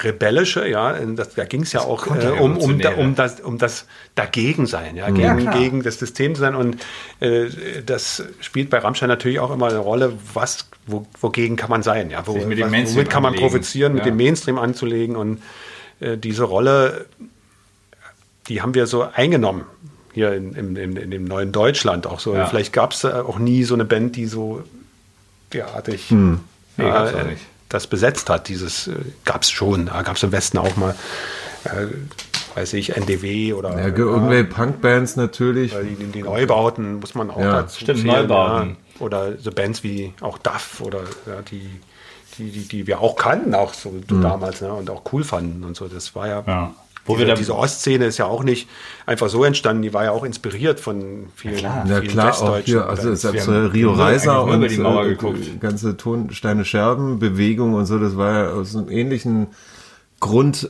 rebellische, ja, das, da ging es ja auch äh, um, um, da, um, das, um das Dagegensein, ja, gegen, ja, gegen das System sein und äh, das spielt bei Rammstein natürlich auch immer eine Rolle, was, wo, wogegen kann man sein, ja, wo, was, womit kann man provozieren, ja. mit dem Mainstream anzulegen und äh, diese Rolle, die haben wir so eingenommen hier in, in, in, in dem neuen Deutschland auch so. Ja. Vielleicht gab es auch nie so eine Band, die so derartig hm. nee, äh, das besetzt hat. Dieses äh, gab es schon, gab es im Westen auch mal. Äh, weiß ich, NDW oder. Ja, irgendwelche Punkbands natürlich. Die, die, Neubauten muss man auch ja. dazu Stimmt, zählen, Neubauten. Ja. Oder so Bands wie auch Duff oder ja, die, die, die, die wir auch kannten, auch so mhm. damals, ne, und auch cool fanden und so. Das war ja. ja. Wo diese, wir diese Ostszene ist ja auch nicht einfach so entstanden, die war ja auch inspiriert von vielen, ja, klar, vielen ja, klar auch hier, also selbst Rio Reiser und die Mauer äh, geguckt. ganze Tonsteine Scherben Bewegung und so, das war ja aus einem ähnlichen Grund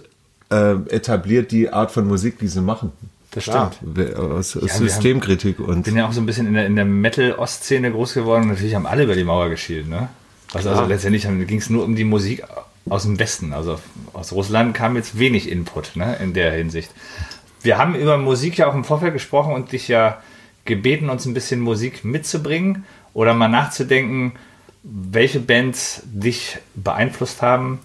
äh, etabliert die Art von Musik, die sie machen. Das stimmt. Aus, aus ja, Systemkritik haben, und. Ich bin ja auch so ein bisschen in der, in der Metal-Ostszene groß geworden und natürlich haben alle über die Mauer geschielt, ne? Also, also letztendlich ging es nur um die Musik aus dem Westen. Also aus Russland kam jetzt wenig Input ne, in der Hinsicht. Wir haben über Musik ja auch im Vorfeld gesprochen und dich ja gebeten, uns ein bisschen Musik mitzubringen oder mal nachzudenken, welche Bands dich beeinflusst haben.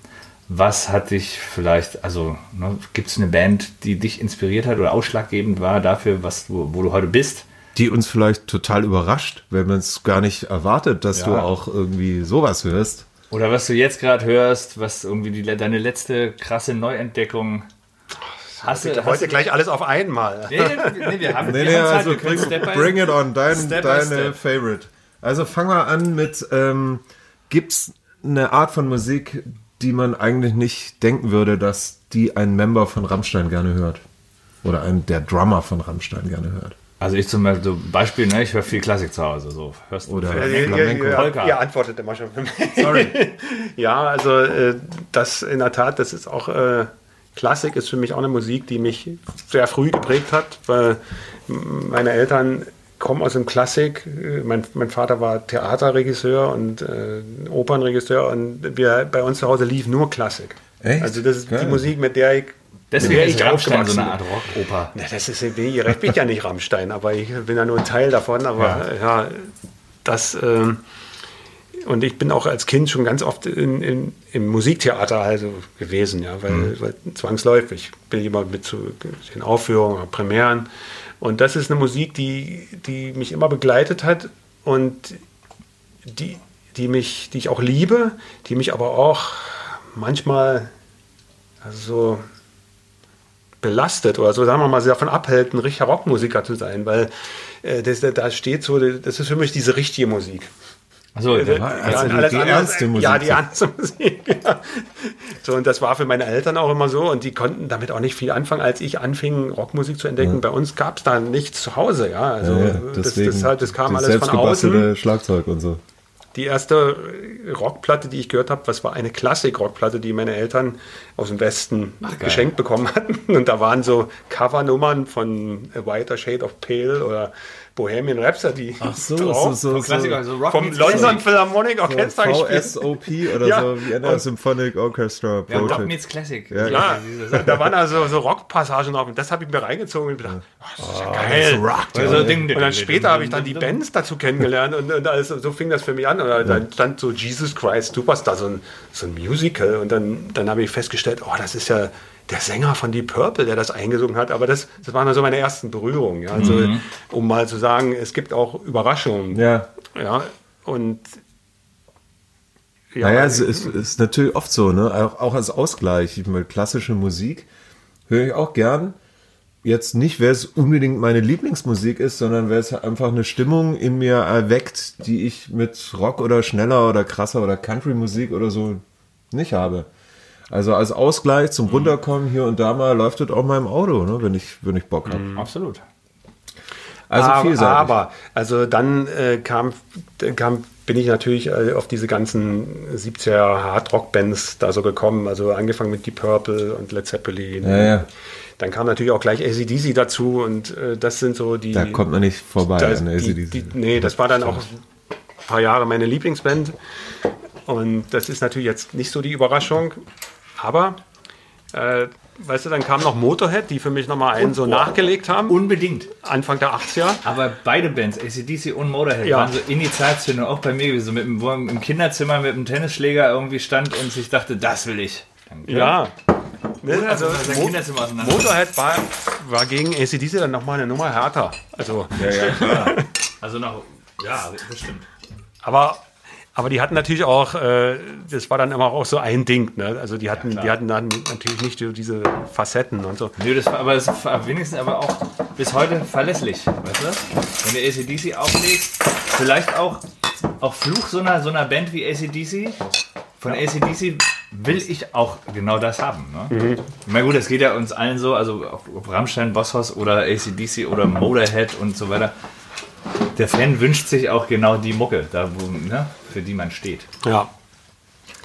Was hat dich vielleicht, also ne, gibt es eine Band, die dich inspiriert hat oder ausschlaggebend war dafür, was du, wo du heute bist? Die uns vielleicht total überrascht, wenn man es gar nicht erwartet, dass ja. du auch irgendwie sowas hörst. Oder was du jetzt gerade hörst, was irgendwie die, deine letzte krasse Neuentdeckung Hast du, heute du, gleich alles auf einmal. Nee, nee, wir haben, nee, nee, also bring, bring, it on, dein, deine Favorite. Also fangen wir an mit, ähm, gibt es eine Art von Musik, die man eigentlich nicht denken würde, dass die ein Member von Rammstein gerne hört? Oder ein, der Drummer von Rammstein gerne hört? Also ich zum Beispiel, so Beispiel, ne, ich höre viel Klassik zu Hause, so hörst du Oder Flamenco. Ihr, ihr, ihr antwortet immer schon für mich. Sorry. ja, also äh, das in der Tat, das ist auch äh, Klassik ist für mich auch eine Musik, die mich sehr früh geprägt hat, weil meine Eltern kommen aus dem Klassik. Mein, mein Vater war Theaterregisseur und äh, Opernregisseur und wir, bei uns zu Hause lief nur Klassik. Echt? Also das ist Geil. die Musik, mit der ich Deswegen ist Rammstein so eine Art Rockoper. Ja, das ist, ich bin ja nicht Rammstein, aber ich bin ja nur ein Teil davon. Aber ja, ja das. Ähm, und ich bin auch als Kind schon ganz oft in, in, im Musiktheater also gewesen, ja, weil, mhm. weil zwangsläufig bin ich immer mit zu den Aufführungen, Premieren. Und das ist eine Musik, die, die mich immer begleitet hat und die, die, mich, die ich auch liebe, die mich aber auch manchmal also so belastet oder so, sagen wir mal, davon abhält, ein richtiger Rockmusiker zu sein, weil äh, das, da steht so, das ist für mich diese richtige Musik. Also, also die, die ernste Musik. Ja, die ernste Musik. Ja. So, und das war für meine Eltern auch immer so und die konnten damit auch nicht viel anfangen, als ich anfing, Rockmusik zu entdecken. Ja. Bei uns gab es da nichts zu Hause, ja. Also ja, das, das, halt, das kam alles von außen. Schlagzeug und so. Die erste Rockplatte, die ich gehört habe, was war eine Klassik-Rockplatte, die meine Eltern aus dem Westen Ach, geschenkt bekommen hatten. Und da waren so Covernummern von A Whiter Shade of Pale oder Bohemian Rhapsody. Ach so, drauf. so, so, so Rock vom London Philharmonic Orchestra so VSOP oder ja. so, Vienna Symphonic Orchestra Ja, Rock meets Classic. Ja, ja. da waren also so Rockpassagen drauf und das habe ich mir reingezogen und gedacht, oh, das ist ja oh, geil. Rock, also, Ding, und dann später habe ich dann die Bands dazu kennengelernt und, und also, so fing das für mich an. Und dann stand so Jesus Christ Superstar, so ein, so ein Musical und dann, dann habe ich festgestellt, oh, das ist ja der Sänger von Deep Purple, der das eingesungen hat. Aber das, das waren so meine ersten Berührungen. Ja. Also, mhm. um mal zu sagen, es gibt auch Überraschungen. Ja. Ja. Und ja, naja, es ist, ist, natürlich oft so, ne? Auch, auch als Ausgleich. Ich meine, klassische Musik höre ich auch gern. Jetzt nicht, wer es unbedingt meine Lieblingsmusik ist, sondern wer es einfach eine Stimmung in mir erweckt, die ich mit Rock oder schneller oder krasser oder Country-Musik oder so nicht habe. Also als Ausgleich zum mhm. Runterkommen hier und da mal läuft das auch mal im Auto, ne, wenn ich, wenn ich Bock habe. Mhm. Absolut. Also aber, vielseitig. Aber, also dann äh, kam, kam, bin ich natürlich äh, auf diese ganzen 70er Hard-Rock-Bands da so gekommen. Also angefangen mit Deep Purple und Led Zeppelin. Ja, ja. Dann kam natürlich auch gleich ACDC dazu und äh, das sind so die. Da kommt man nicht vorbei das, an ACDC. nee, das war dann auch ein paar Jahre meine Lieblingsband. Und das ist natürlich jetzt nicht so die Überraschung. Aber, äh, weißt du, dann kam noch Motorhead, die für mich nochmal einen so nachgelegt haben. Unbedingt. Anfang der 80er. Aber beide Bands, ACDC und Motorhead, ja. waren so Initialzündung, auch bei mir, so mit dem, wo im Kinderzimmer mit einem Tennisschläger irgendwie stand und sich dachte, das will ich. Danke. Ja. Ne, also, Mo Motorhead war, war gegen ACDC dann nochmal eine Nummer härter. Also, ja, ja, klar. also noch, ja, bestimmt. Aber aber die hatten natürlich auch, äh, das war dann immer auch so ein Ding, ne? Also die hatten, ja, die hatten dann natürlich nicht diese Facetten und so. Nö, das war, aber das war wenigstens aber auch bis heute verlässlich, weißt du? Wenn du ACDC auflegst, vielleicht auch, auch Fluch so einer, so einer Band wie ACDC. Von ja. ACDC will ich auch genau das haben. Ne? Mhm. Meine, gut, es geht ja uns allen so, also ob Rammstein, Bosshaus oder ACDC oder Motorhead und so weiter der Fan wünscht sich auch genau die Mucke, da wo, ne, für die man steht. Ja.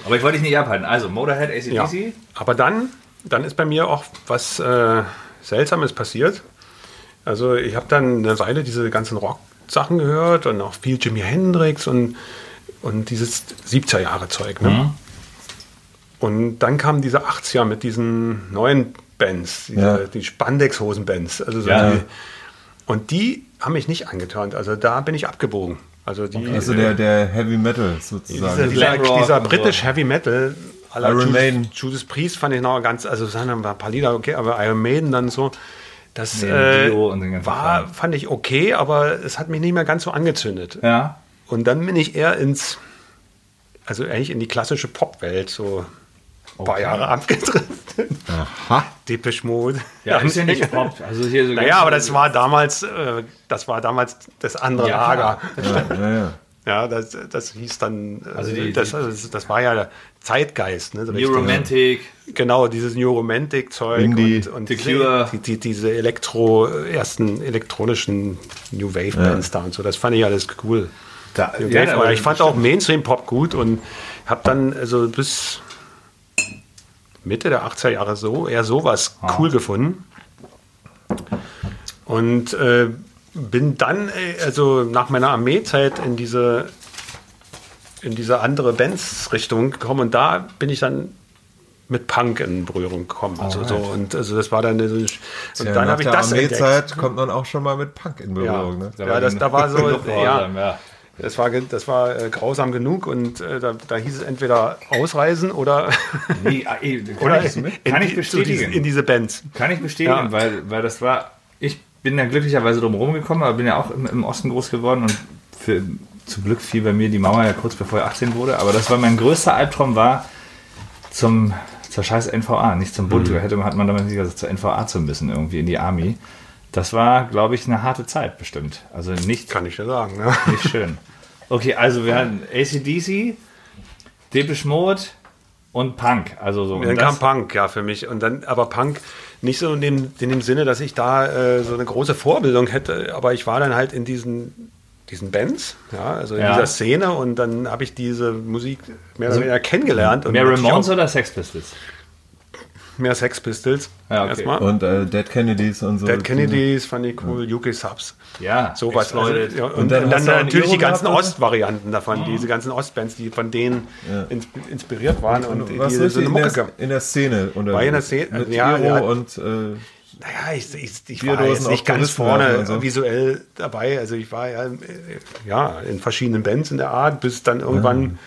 Aber ich wollte dich nicht abhalten. Also Motorhead, ACDC. Ja. Aber dann, dann ist bei mir auch was äh, Seltsames passiert. Also ich habe dann eine Weile diese ganzen Rock-Sachen gehört und auch viel Jimi Hendrix und, und dieses 70er-Jahre-Zeug. Ne? Mhm. Und dann kamen diese 80er mit diesen neuen Bands, diese, ja. die Spandex-Hosen-Bands. Also so ja. die, und die haben mich nicht angeturnt. Also da bin ich abgebogen. Also, die, okay. also der, der Heavy Metal sozusagen. Dieser, dieser, dieser britisch so. Heavy Metal. Iron Maiden. Judas Priest fand ich noch ganz, also sagen ein paar Lieder, okay, aber Iron Maiden dann so. Das äh, war, fand ich okay, aber es hat mich nicht mehr ganz so angezündet. Ja. Und dann bin ich eher ins, also eigentlich in die klassische Popwelt so ein paar Jahre abgedriftet. Aha. Depeche Mode. Ja, ist ja nicht Pop. Also hier so naja, aber das war damals, äh, das war damals das andere ja, Lager. Ja, ja, ja. ja, das, das hieß dann, äh, also die, das, das, das, war ja Zeitgeist. Ne, New Romantic. Genau, dieses New Romantic-Zeug und, und diese, die, diese Elektro, ersten elektronischen New Wave-Bands da und so. Das fand ich alles cool. Da, ja, ich fand auch Mainstream-Pop gut und habe dann also bis Mitte der 80er Jahre so, eher sowas ah. cool gefunden. Und äh, bin dann, äh, also nach meiner Armeezeit in diese, in diese andere Bands-Richtung gekommen und da bin ich dann mit Punk in Berührung gekommen. Also so und also das war dann so, und ja, dann habe ich das Armeezeit kommt man auch schon mal mit Punk in Berührung. Ja, ne? ja das, da war so ja, ja. Das war, das war äh, grausam genug und äh, da, da, hieß es entweder ausreisen oder, nee, ah, ey, kann, oder ich, in, kann ich bestätigen. In diese Bands. Kann ich bestätigen, ja. weil, weil das war, ich bin da glücklicherweise drum rumgekommen, aber bin ja auch im, im Osten groß geworden und für, zum Glück fiel bei mir die Mauer ja kurz bevor ich 18 wurde, aber das war mein größter Albtraum war zum zur scheiß NVA, nicht zum Bund. Mhm. Hätte hat man damals nicht gesagt, zur NVA zu müssen, irgendwie in die Army. Das war, glaube ich, eine harte Zeit bestimmt. Also nicht. Kann ich ja sagen, ne? Nicht schön. Okay, also wir hatten ACDC, Depeche Mode und Punk. Also so. Dann kam Punk, ja, für mich. Und dann, aber Punk nicht so in dem, in dem Sinne, dass ich da äh, so eine große Vorbildung hätte, aber ich war dann halt in diesen diesen Bands, ja, also in ja. dieser Szene und dann habe ich diese Musik mehr oder also weniger kennengelernt. mehr Ramones oder Sex Pistols? mehr Sex Pistols. Ja, okay. Erstmal. Und äh, Dead Kennedys und so. Dead Kennedys fand ich cool, ja. UK Subs. Ja, sowas. Also, ja, und, und, dann, dann natürlich die ganzen Ostvarianten davon, mhm. diese ganzen Ostbands, die von denen ja. inspiriert waren. Und, und was die, so in, der, in der Szene? Oder war in der Szene, mit ja, ja, und... Äh, naja, ich, ich, ich war jetzt nicht ganz vorne so. visuell dabei. Also ich war ja, ja in verschiedenen Bands in der Art, bis dann irgendwann mhm.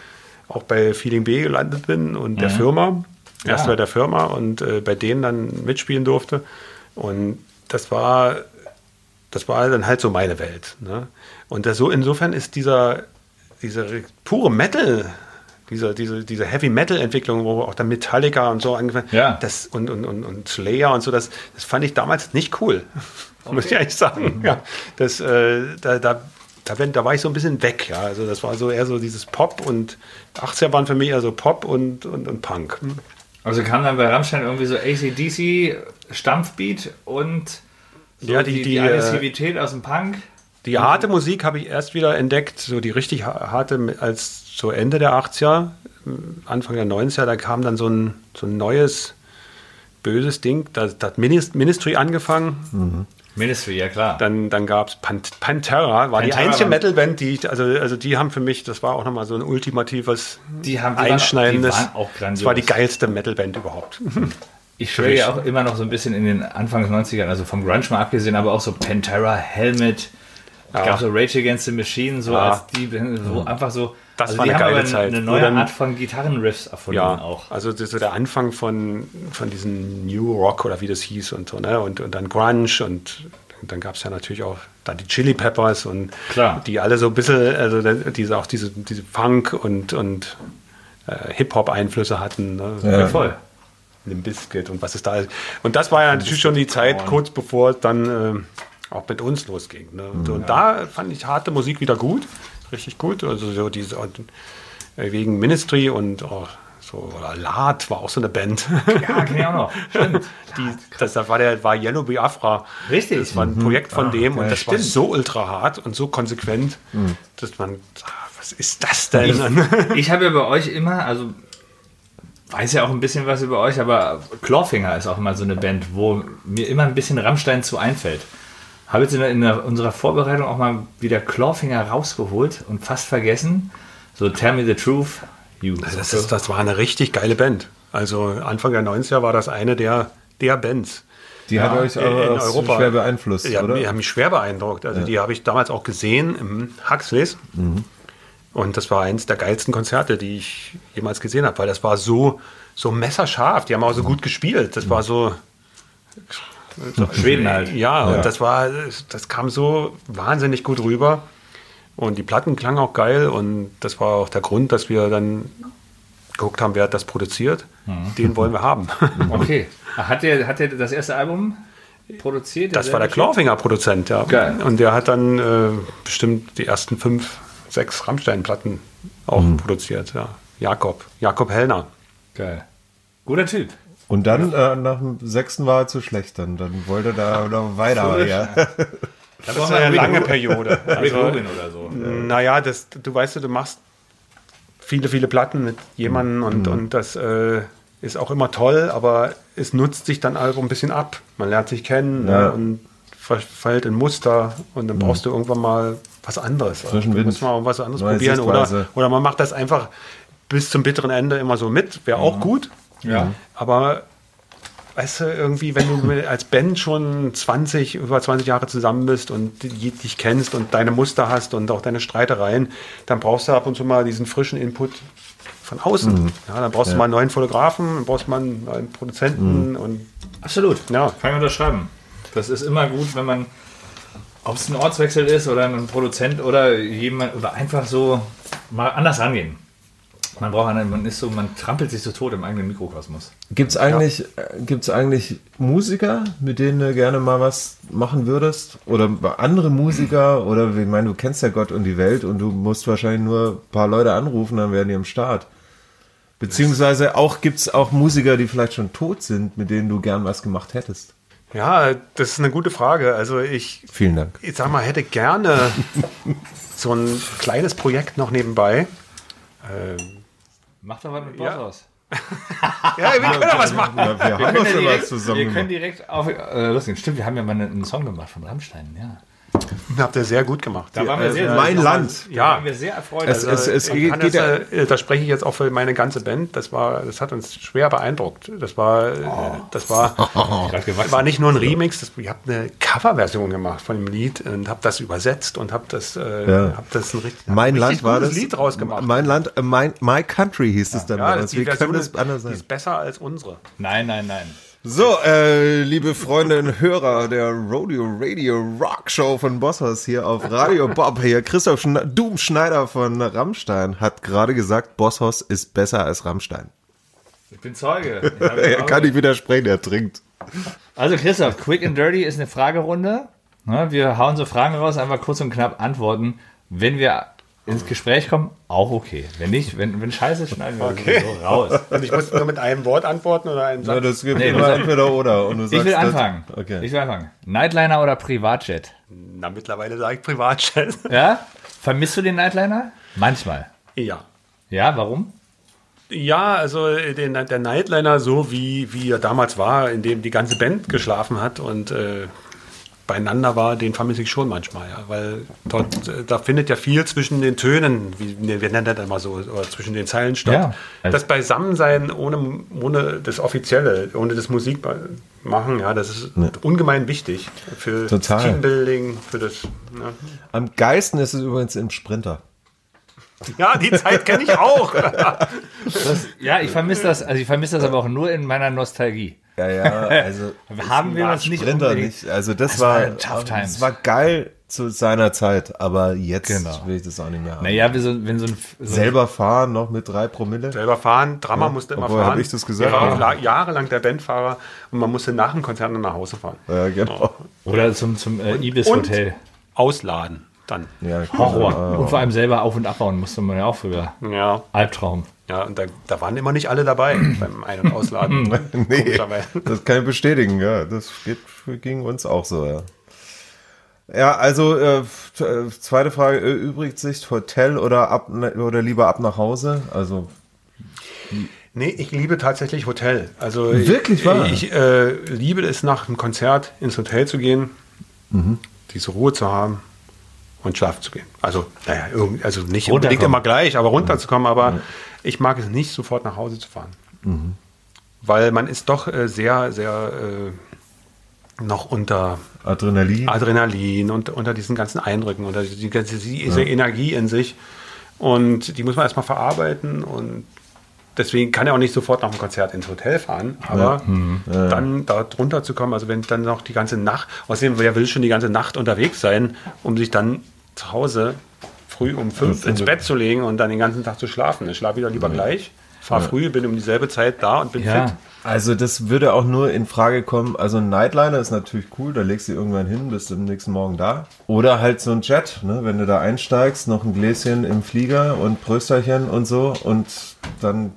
auch bei Feeling B gelandet bin und mhm. der Firma. Erst ja. bei der Firma und äh, bei denen dann mitspielen durfte. Und das war, das war dann halt so meine Welt. Ne? Und das, so insofern ist dieser, diese pure Metal, diese, diese, diese Heavy Metal Entwicklung, wo auch dann Metallica und so angefangen, ja. das und, und, und, und Slayer und so, das, das fand ich damals nicht cool. Okay. Muss ich ehrlich sagen. Mhm. Ja, das, äh, da, da, da, da, war ich so ein bisschen weg. Ja. Also das war so eher so dieses Pop und 80er waren für mich eher so Pop und, und, und Punk. Also kam dann bei Rammstein irgendwie so ACDC, Stampfbeat und so ja, die, die, die, äh, Aggressivität aus dem Punk. Die harte Musik habe ich erst wieder entdeckt, so die richtig harte, als so Ende der 80er, Anfang der 90er, da kam dann so ein, so ein neues, böses Ding. Da hat Ministry angefangen. Mhm. Ministry, ja klar. Dann, dann gab es Pant Pantera, war Pantera die einzige Metalband, die ich, also, also die haben für mich, das war auch nochmal so ein ultimatives, die haben, die einschneidendes, waren, die waren auch grandios. das war die geilste Metalband überhaupt. Ich schwöre ja auch immer noch so ein bisschen in den Anfang des 90ern, also vom Grunge mal abgesehen, aber auch so Pantera, Helmet, ja. gab so Rage Against the Machine, so ja. als die, so einfach so. Das also war eine geile Zeit. Eine neue dann, Art von Gitarrenriffs erfunden ja, auch. Also das ist der Anfang von, von diesem New Rock oder wie das hieß und so, ne? Und, und dann Grunge und und dann gab es ja natürlich auch da die Chili Peppers und Klar. die alle so ein bisschen, also diese, auch diese, diese Funk und, und äh, Hip-Hop-Einflüsse hatten. Ne? Ja, voll. Limp Bizkit und was ist da. Und das war ja natürlich schon die Zeit, kurz bevor es dann äh, auch mit uns losging. Ne? Und, mhm. und da fand ich harte Musik wieder gut, richtig gut. Also so diese, äh, wegen Ministry und auch so, oder Lad war auch so eine Band. Ja, kenne ich auch noch. Stimmt. Die, das, war, der, war Yellow Biafra. Richtig. Das war ein Projekt von ah, dem und das stimmt. war so ultra hart und so konsequent, mhm. dass man, ah, was ist das denn? Ich, ich habe ja bei euch immer, also weiß ja auch ein bisschen was über euch, aber Clawfinger ist auch immer so eine Band, wo mir immer ein bisschen Rammstein zu einfällt. Habe jetzt in, in der, unserer Vorbereitung auch mal wieder Clawfinger rausgeholt und fast vergessen. So Tell Me the Truth, You. Das, ist, das war eine richtig geile Band. Also Anfang der 90er war das eine der, der Bands. Die ja, hat euch aber in Europa schwer beeinflusst, ja, oder? Die haben mich schwer beeindruckt. Also ja. die habe ich damals auch gesehen im Huxleys. Mhm. Und das war eins der geilsten Konzerte, die ich jemals gesehen habe, weil das war so, so messerscharf. Die haben auch so gut gespielt. Das war so. Schweden halt. Ja, ja, und das war, das kam so wahnsinnig gut rüber. Und die Platten klangen auch geil und das war auch der Grund, dass wir dann geguckt haben, wer hat das produziert. Mhm. Den wollen wir haben. Okay. Hat der, hat der das erste Album produziert? Das war der Clawfinger-Produzent, ja. Geil. Und der hat dann äh, bestimmt die ersten fünf, sechs Rammstein-Platten auch mhm. produziert, ja. Jakob, Jakob Hellner. Geil. Guter Typ. Und dann, äh, nach dem sechsten war er zu schlecht, dann, dann wollte er da noch weiter. Ja. Das, das ist eine lange Periode. Also, oder so. Naja, das, du weißt, du machst viele, viele Platten mit jemandem und, mhm. und das äh, ist auch immer toll, aber es nutzt sich dann also ein bisschen ab. Man lernt sich kennen ne, ja. und verfällt in Muster und dann mhm. brauchst du irgendwann mal was anderes. Also, muss man was anderes Neue probieren oder, oder man macht das einfach bis zum bitteren Ende immer so mit, wäre auch mhm. gut. Ja. Aber weißt du, irgendwie, wenn du als Band schon 20, über 20 Jahre zusammen bist und dich kennst und deine Muster hast und auch deine Streitereien, dann brauchst du ab und zu mal diesen frischen Input von außen. Mhm. Ja, dann brauchst ja. du mal einen neuen Fotografen, dann brauchst du mal einen neuen Produzenten mhm. und. Absolut. Ja. Kann ich unterschreiben. Das ist immer gut, wenn man, ob es ein Ortswechsel ist oder ein Produzent oder jemand oder einfach so mal anders rangehen. Man braucht einen, man ist so, man trampelt sich so tot im eigenen Mikrokosmos. Gibt es eigentlich, ja. eigentlich Musiker, mit denen du gerne mal was machen würdest? Oder andere Musiker? Oder ich meine, du kennst ja Gott und die Welt und du musst wahrscheinlich nur ein paar Leute anrufen, dann werden die am Start. Beziehungsweise auch gibt es auch Musiker, die vielleicht schon tot sind, mit denen du gern was gemacht hättest. Ja, das ist eine gute Frage. Also ich, vielen Dank. Ich sag mal, hätte gerne so ein kleines Projekt noch nebenbei. Ähm, Mach doch was mit Boss ja. aus. ja, wir können doch was machen. Ja, wir, wir, haben doch schon was zusammen. Wir können direkt auf. Äh, lustig. Stimmt, wir haben ja mal einen Song gemacht von Rammstein, ja. Habt ihr sehr gut gemacht. Da waren wir sehr, äh, mein Land. Ja, waren wir sehr erfreut. Es, also, es, es geht, geht ja, äh, da spreche ich jetzt auch für meine ganze Band. Das war, das hat uns schwer beeindruckt. Das war, oh. das war, oh. war nicht nur ein Remix. Das, ich habe eine Coverversion gemacht von dem Lied und habe das übersetzt und habe das, äh, ja. hab das ein richtig, mein ein Land war das. Lied draus gemacht. Mein Land, äh, mein, My Country hieß es dann. Ja, das, die Version ist, die ist besser als unsere. Nein, nein, nein. So, äh, liebe Freunde und Hörer der Rodeo Radio Rock Show von Bosshaus hier auf Radio Bob. Hier Christoph Schne Doom Schneider von Rammstein hat gerade gesagt, Bosshaus ist besser als Rammstein. Ich bin Zeuge. Ich er kann nicht widersprechen, er trinkt. Also Christoph, Quick and Dirty ist eine Fragerunde. Ne, wir hauen so Fragen raus, einfach kurz und knapp antworten. Wenn wir ins Gespräch kommen, auch okay. Wenn nicht, wenn, wenn scheiße, schneiden wir okay. so raus. Und ich muss nur mit einem Wort antworten oder einem Satz? Ja, das gibt nee, immer entweder oder. Und du ich will anfangen. Okay. Ich will anfangen. Nightliner oder Privatjet? Na, mittlerweile sage ich Privatjet. Ja? Vermisst du den Nightliner? Manchmal. Ja. Ja, warum? Ja, also den, der Nightliner, so wie, wie er damals war, in dem die ganze Band geschlafen hat und äh, beieinander war, den vermisse ich schon manchmal, ja, weil dort, äh, da findet ja viel zwischen den Tönen, wie wir nennen das immer so, oder zwischen den Zeilen statt. Ja, also das Beisammensein ohne, ohne das Offizielle, ohne das Musikmachen, ja, das ist ja. ungemein wichtig für Total. Teambuilding, für das. Ja. Am geisten ist es übrigens im Sprinter. Ja, die Zeit kenne ich auch. Das, ja, ich vermisse das, also ich vermisse das aber auch nur in meiner Nostalgie. Ja, ja, also haben wir das nicht nicht. Also das, das war, war das war geil zu seiner Zeit, aber jetzt genau. will ich das auch nicht mehr haben. Naja, wenn so, wenn so ein so selber fahren noch mit drei Promille. Selber fahren, Drama ja, musste immer fahren. habe ich das gesagt? Er war jahrelang der Bandfahrer und man musste nach dem Konzert nach Hause fahren. Ja, genau. Oder zum zum äh, Ibis Hotel ausladen dann. Ja, Horror. Und vor allem selber auf- und abbauen musste man ja auch früher. Ja. Albtraum. Ja, und da, da waren immer nicht alle dabei beim Ein- und Ausladen. nee, das kann ich bestätigen, ja. Das geht, ging uns auch so, ja. Ja, also äh, äh zweite Frage, übrigt sich Hotel oder ab oder lieber ab nach Hause? Also Nee, ich liebe tatsächlich Hotel. Also wirklich wahr? Ich, ich äh, liebe es nach einem Konzert ins Hotel zu gehen, mhm. diese Ruhe zu haben und schlafen zu gehen. Also, naja, also nicht unbedingt immer gleich, aber runterzukommen, aber mhm. ich mag es nicht, sofort nach Hause zu fahren. Mhm. Weil man ist doch äh, sehr, sehr äh, noch unter Adrenalin. Adrenalin und unter diesen ganzen Eindrücken, unter die, ganze, diese ja. Energie in sich. Und die muss man erstmal verarbeiten und deswegen kann er auch nicht sofort nach dem Konzert ins Hotel fahren, aber mhm. ja. Mhm. dann da drunter zu kommen, also wenn dann noch die ganze Nacht, außerdem, wer will schon die ganze Nacht unterwegs sein, um sich dann zu Hause früh um fünf ins Bett zu legen und dann den ganzen Tag zu schlafen. Ich schlafe wieder lieber gleich, fahre ja. früh, bin um dieselbe Zeit da und bin ja. fit. Also das würde auch nur in Frage kommen, also ein Nightliner ist natürlich cool, da legst du irgendwann hin, bist du am nächsten Morgen da. Oder halt so ein Jet, ne? wenn du da einsteigst, noch ein Gläschen im Flieger und Prösterchen und so und dann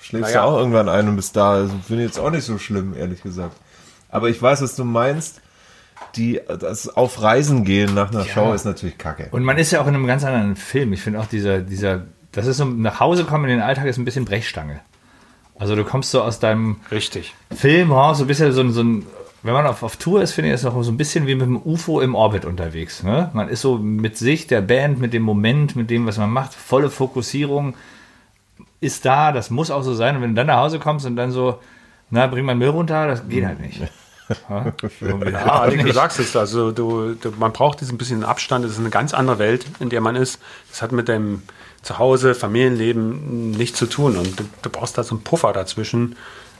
schläfst naja. du auch irgendwann ein und bist da. Also finde ich jetzt auch nicht so schlimm, ehrlich gesagt. Aber ich weiß, was du meinst die, das auf Reisen gehen nach einer ja. Show ist natürlich kacke. Und man ist ja auch in einem ganz anderen Film. Ich finde auch dieser, dieser, das ist so, nach Hause kommen in den Alltag ist ein bisschen Brechstange. Also du kommst so aus deinem Richtig. Film raus, so ein bisschen so, so ein, wenn man auf, auf Tour ist, finde ich, ist es auch so ein bisschen wie mit dem UFO im Orbit unterwegs. Ne? Man ist so mit sich, der Band, mit dem Moment, mit dem, was man macht, volle Fokussierung ist da, das muss auch so sein. Und wenn du dann nach Hause kommst und dann so na, bring mal Müll runter, das geht halt nicht. Ja, ja du sagst es, also du, du, man braucht diesen bisschen Abstand, das ist eine ganz andere Welt, in der man ist. Das hat mit dem Zuhause, Familienleben nichts zu tun. Und du, du brauchst da so einen Puffer dazwischen.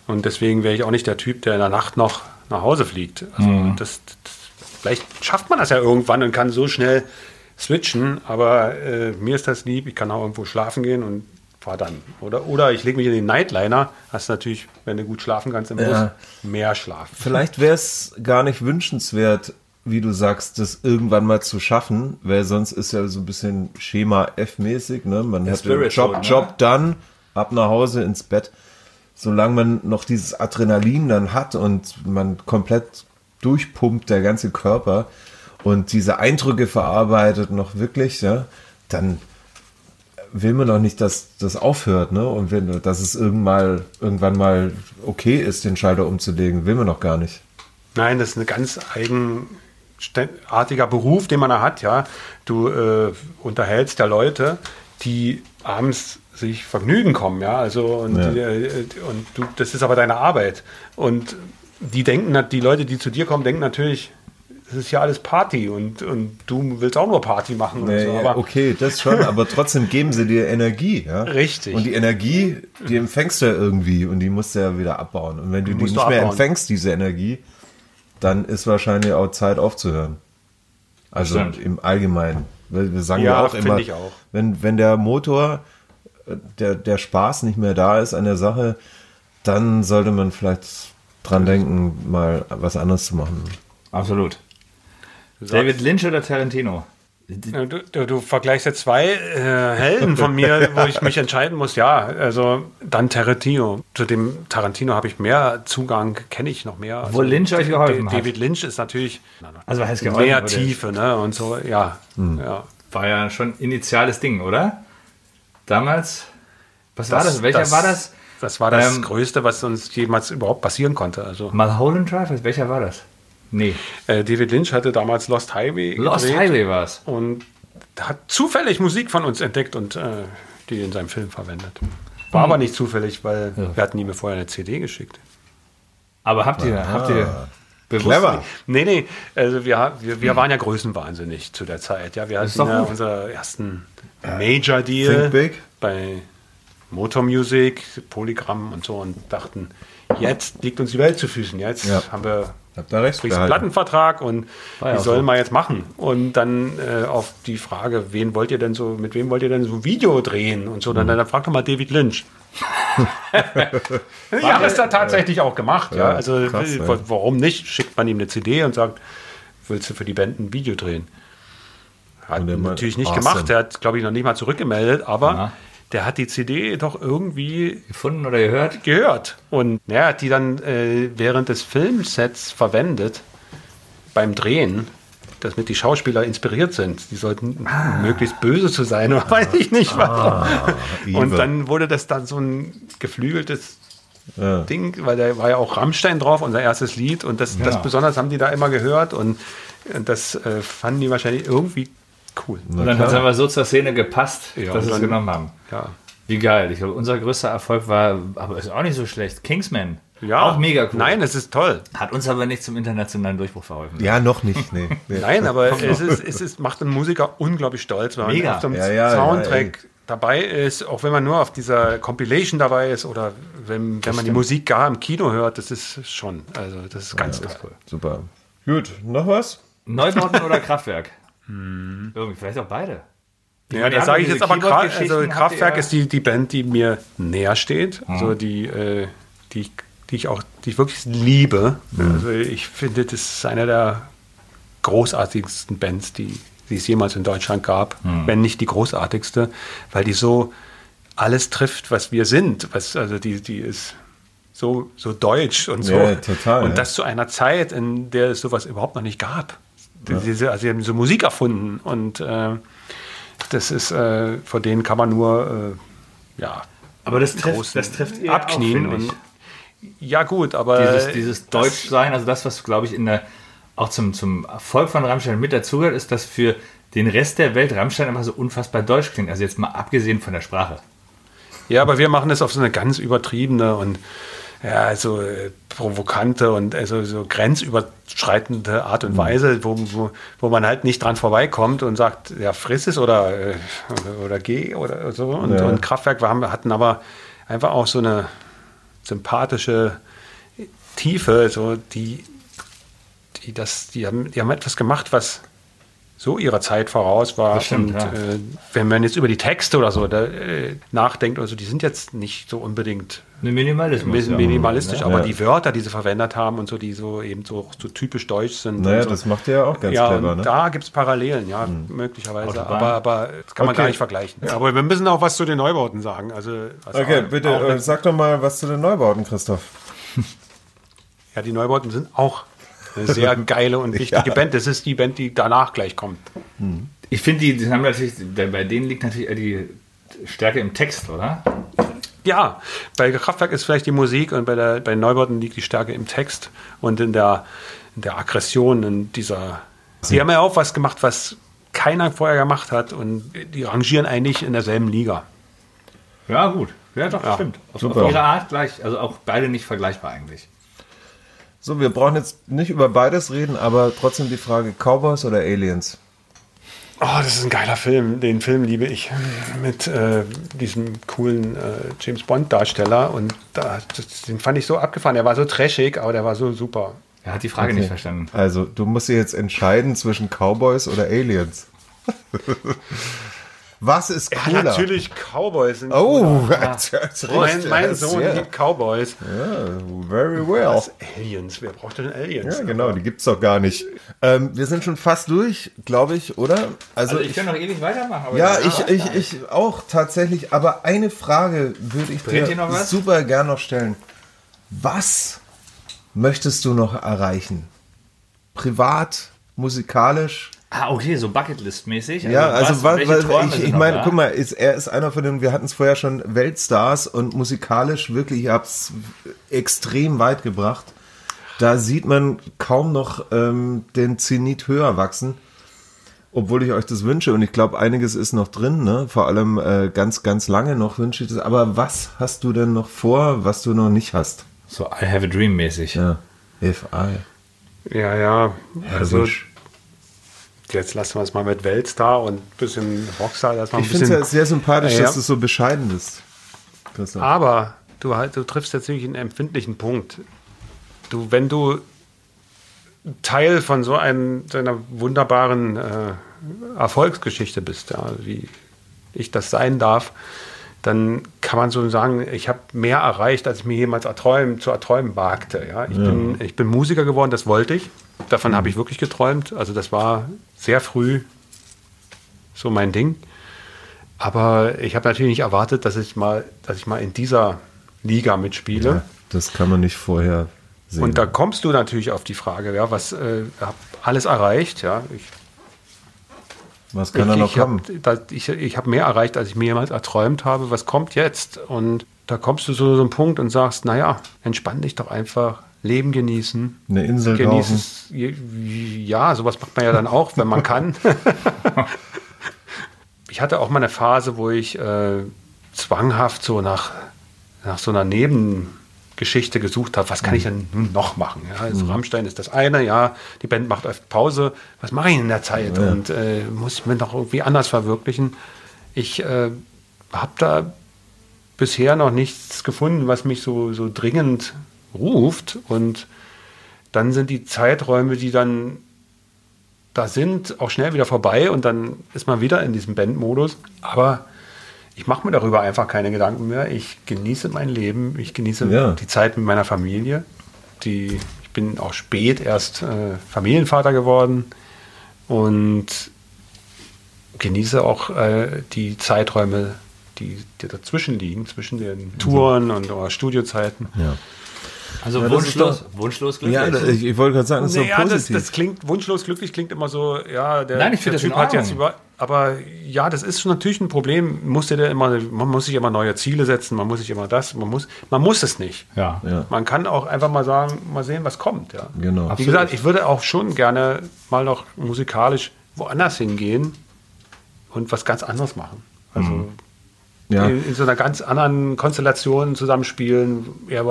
Und deswegen wäre ich auch nicht der Typ, der in der Nacht noch nach Hause fliegt. Also mhm. das, das, vielleicht schafft man das ja irgendwann und kann so schnell switchen, aber äh, mir ist das lieb, ich kann auch irgendwo schlafen gehen und fahr dann. Oder, oder ich lege mich in den Nightliner, hast natürlich, wenn du gut schlafen kannst im Bus, ja. mehr schlafen. Vielleicht wäre es gar nicht wünschenswert, wie du sagst, das irgendwann mal zu schaffen, weil sonst ist ja so ein bisschen Schema F-mäßig, ne? Man Der hätte Job, schon, ne? Job dann, ab nach Hause ins Bett. Solange man noch dieses Adrenalin dann hat und man komplett durchpumpt, der ganze Körper und diese Eindrücke verarbeitet noch wirklich, ja, dann will man doch nicht, dass das aufhört, ne? Und wenn, dass es irgendwann mal, irgendwann mal okay ist, den Schalter umzulegen, will man doch gar nicht. Nein, das ist ein ganz eigenartiger Beruf, den man da hat, ja. Du äh, unterhältst ja Leute, die abends sich Vergnügen kommen, ja. Also und, ja. Die, äh, und du, das ist aber deine Arbeit. Und die denken, die Leute, die zu dir kommen, denken natürlich, es ist ja alles Party und, und du willst auch nur Party machen nee, so. Aber okay, das schon, aber trotzdem geben sie dir Energie. Ja? Richtig. Und die Energie, die empfängst du ja irgendwie und die musst du ja wieder abbauen. Und wenn du die, die nicht mehr empfängst, diese Energie, dann ist wahrscheinlich auch Zeit aufzuhören. Also im Allgemeinen. Wir sagen ja, ja auch immer, auch. Wenn, wenn der Motor, der, der Spaß nicht mehr da ist an der Sache, dann sollte man vielleicht dran denken, mal was anderes zu machen. Absolut. David Lynch oder Tarantino? Du, du, du, vergleichst ja zwei äh, Helden von mir, wo ich mich entscheiden muss. Ja, also dann Tarantino. Zu dem Tarantino habe ich mehr Zugang, kenne ich noch mehr. Wo also, Lynch euch geholfen David hat. David Lynch ist natürlich also heißt geholfen, mehr Tiefe ne? und so. Ja, hm. ja. War ja schon initiales Ding, oder? Damals. Was das, war das? Welcher das, war das? Das war das ähm, Größte, was uns jemals überhaupt passieren konnte. Also. Mulholland Drive, welcher war das? Nee. Äh, David Lynch hatte damals Lost Highway Lost Highway war es. Und hat zufällig Musik von uns entdeckt und äh, die in seinem Film verwendet. War hm. aber nicht zufällig, weil ja. wir hatten ihm vorher eine CD geschickt. Aber habt ihr, ah. habt ihr bewusst? Clever. Nee, nee, also wir, wir, wir waren ja größenwahnsinnig zu der Zeit. Ja, wir hatten ja unseren ersten Major Deal bei Motor Music, Polygram und so und dachten, jetzt liegt uns die Welt zu Füßen. Jetzt ja. haben wir Habt ihr recht. Kriegst einen Plattenvertrag und ah, ja, wie sollen so. wir jetzt machen? Und dann äh, auf die Frage, wen wollt ihr denn so, mit wem wollt ihr denn so ein Video drehen und so, dann, mhm. dann fragt doch mal David Lynch. ja, das hat er tatsächlich auch gemacht. Ja, ja. Also krass, warum nicht? Schickt man ihm eine CD und sagt, willst du für die Band ein Video drehen? Hat natürlich nicht awesome. gemacht. Er hat, glaube ich, noch nicht mal zurückgemeldet, aber ja der hat die CD doch irgendwie gefunden oder gehört. Gehört. Und er hat die dann äh, während des Filmsets verwendet beim Drehen, damit die Schauspieler inspiriert sind. Die sollten ah. möglichst böse zu sein, oder weiß ich nicht. Ah, und dann wurde das dann so ein geflügeltes ja. Ding, weil da war ja auch Rammstein drauf, unser erstes Lied. Und das, ja. das besonders haben die da immer gehört. Und das äh, fanden die wahrscheinlich irgendwie cool. Und dann hat es aber so zur Szene gepasst, ja, dass sie es genommen haben. Ja. Wie geil. Ich glaube, unser größter Erfolg war, aber ist auch nicht so schlecht, Kingsman. Ja. Auch mega cool. Nein, es ist toll. Hat uns aber nicht zum internationalen Durchbruch verholfen. Ja, noch nicht. Nee. Nein, aber es, ist, es ist, macht einen Musiker unglaublich stolz, wenn mega. man auf dem ja, ja, Soundtrack ja, dabei ist, auch wenn man nur auf dieser Compilation dabei ist oder wenn, wenn man die Musik gar im Kino hört, das ist schon, also das ist ganz toll. Cool. Super. Gut, noch was? Neubauten oder Kraftwerk? Hm. Irgendwie, vielleicht auch beide. Ja, meine, da sage ich jetzt aber also Kraftwerk ist die, die Band, die mir näher steht. Hm. Also die, äh, die, die ich auch, die ich wirklich liebe. Hm. Also ich finde, das ist eine der großartigsten Bands, die, die es jemals in Deutschland gab, hm. wenn nicht die großartigste, weil die so alles trifft, was wir sind. Was, also die, die ist so, so deutsch und so. Ja, total, und das zu einer Zeit, in der es sowas überhaupt noch nicht gab. Ja. Diese, also sie haben so Musik erfunden und äh, das ist, äh, vor denen kann man nur, äh, ja. Aber das trifft, das trifft eher abknien. Auch, und, ja, gut, aber. Dieses, dieses Deutschsein, also das, was, glaube ich, in der, auch zum, zum Erfolg von Rammstein mit dazugehört, ist, dass für den Rest der Welt Rammstein einfach so unfassbar deutsch klingt. Also jetzt mal abgesehen von der Sprache. Ja, aber wir machen das auf so eine ganz übertriebene und ja, so äh, provokante und also so grenzüberschreitende Art und mhm. Weise, wo, wo, wo man halt nicht dran vorbeikommt und sagt, ja, friss es oder, äh, oder geh oder so. Und, ja. und Kraftwerk wir haben, hatten aber einfach auch so eine sympathische Tiefe, so die, die das, die haben, die haben etwas gemacht, was so ihrer Zeit voraus war. Stimmt, und ja. äh, wenn man jetzt über die Texte oder so da, äh, nachdenkt, also die sind jetzt nicht so unbedingt Minimalismus, minimalistisch, ja. aber ja. die Wörter, die sie verwendet haben und so, die so eben so, so typisch deutsch sind. Naja, so. das macht ihr ja auch ganz ja, clever. Ne? Da gibt es Parallelen, ja, mhm. möglicherweise. Aber, aber das kann man okay. gar nicht vergleichen. Aber wir müssen auch was zu den Neubauten sagen. Also, okay, auch, bitte, auch äh, sag doch mal was zu den Neubauten, Christoph. ja, die Neubauten sind auch eine sehr geile und wichtige ja. Band. Das ist die Band, die danach gleich kommt. Hm. Ich finde, die, die haben natürlich, bei denen liegt natürlich die Stärke im Text, oder? Ja, bei Kraftwerk ist vielleicht die Musik und bei, der, bei Neubauten liegt die Stärke im Text und in der, in der Aggression, in dieser. Sie haben ja auch was gemacht, was keiner vorher gemacht hat und die rangieren eigentlich in derselben Liga. Ja, gut. Ja, doch, ja. stimmt. Auf, auf ihre Art gleich. Also auch beide nicht vergleichbar eigentlich. So, wir brauchen jetzt nicht über beides reden, aber trotzdem die Frage: Cowboys oder Aliens? Oh, das ist ein geiler Film. Den Film liebe ich mit äh, diesem coolen äh, James Bond-Darsteller. Und da, das, den fand ich so abgefahren. Der war so trashig, aber der war so super. Er hat die Frage okay. nicht verstanden. Also, du musst dir jetzt entscheiden zwischen Cowboys oder Aliens. Was ist cooler? Ja, natürlich Cowboys sind Oh, ja. mein, mein Sohn liebt Cowboys. Ja, very well. Was? Aliens, wer braucht denn Aliens? Ja, genau, die gibt es doch gar nicht. Ähm, wir sind schon fast durch, glaube ich, oder? Also, also ich, ich kann noch ewig weitermachen. ja, ich, ich, ich auch tatsächlich. Aber eine Frage würde ich Dreht dir super gern noch stellen. Was möchtest du noch erreichen? Privat, musikalisch? Ah, okay, so Bucketlist-mäßig. Also ja, also was, was, ich, ich meine, guck mal, ist, er ist einer von den, wir hatten es vorher schon, Weltstars und musikalisch wirklich, ich hab's extrem weit gebracht. Da sieht man kaum noch ähm, den Zenit höher wachsen, obwohl ich euch das wünsche und ich glaube, einiges ist noch drin, ne? vor allem äh, ganz, ganz lange noch wünsche ich das. Aber was hast du denn noch vor, was du noch nicht hast? So I have a dream mäßig. Ja, if I. Ja, ja, also... Ja, jetzt lassen wir es mal mit Weltstar und ein bisschen Rockstar. Das mal ich finde es ja sehr sympathisch, ja. dass du so bescheiden bist. Christoph. Aber du, halt, du triffst jetzt nämlich einen empfindlichen Punkt. Du, wenn du Teil von so, einem, so einer wunderbaren äh, Erfolgsgeschichte bist, ja, wie ich das sein darf, dann kann man so sagen, ich habe mehr erreicht, als ich mir jemals erträumen, zu erträumen wagte. Ja? Ich, ja. Bin, ich bin Musiker geworden, das wollte ich. Davon mhm. habe ich wirklich geträumt. Also das war sehr früh so mein Ding. Aber ich habe natürlich nicht erwartet, dass ich mal, dass ich mal in dieser Liga mitspiele. Ja, das kann man nicht vorher sehen. Und da kommst du natürlich auf die Frage, ja, was äh, habe alles erreicht, ja. Ich, was kann ich, da noch ich kommen? Hab, ich ich habe mehr erreicht, als ich mir jemals erträumt habe. Was kommt jetzt? Und da kommst du zu so einem Punkt und sagst, naja, entspann dich doch einfach, Leben genießen. Eine Insel genießen. Ja, sowas macht man ja dann auch, wenn man kann. ich hatte auch mal eine Phase, wo ich äh, zwanghaft so nach, nach so einer Nebengeschichte gesucht habe, was kann ich denn nun noch machen? Ja, also mhm. Rammstein ist das eine, ja, die Band macht oft Pause, was mache ich in der Zeit? Ja. Und äh, muss ich mir noch irgendwie anders verwirklichen? Ich äh, habe da bisher noch nichts gefunden, was mich so, so dringend ruft. Und dann sind die Zeiträume, die dann da sind, auch schnell wieder vorbei und dann ist man wieder in diesem Bandmodus. Aber ich mache mir darüber einfach keine Gedanken mehr. Ich genieße mein Leben, ich genieße ja. die Zeit mit meiner Familie. Die, ich bin auch spät erst äh, Familienvater geworden und genieße auch äh, die Zeiträume, die, die, dazwischen liegen, zwischen den Touren und Studiozeiten. Ja. Also ja, wunschlos, wunschlos glücklich. Ja, ich, ich wollte gerade sagen, das ist naja, so positiv. Das, das, klingt, wunschlos glücklich klingt immer so, ja, der, Nein, ich der Typ hat jetzt über, aber ja, das ist natürlich ein Problem. Muss der immer, man muss sich immer neue Ziele setzen, man muss sich immer das, man muss, man muss es nicht. Ja. ja. Man kann auch einfach mal sagen, mal sehen, was kommt. Ja. Genau. Wie Absolut. gesagt, ich würde auch schon gerne mal noch musikalisch woanders hingehen und was ganz anderes machen. Also mhm. ja. in, in, so einer ganz anderen Konstellation zusammenspielen, eher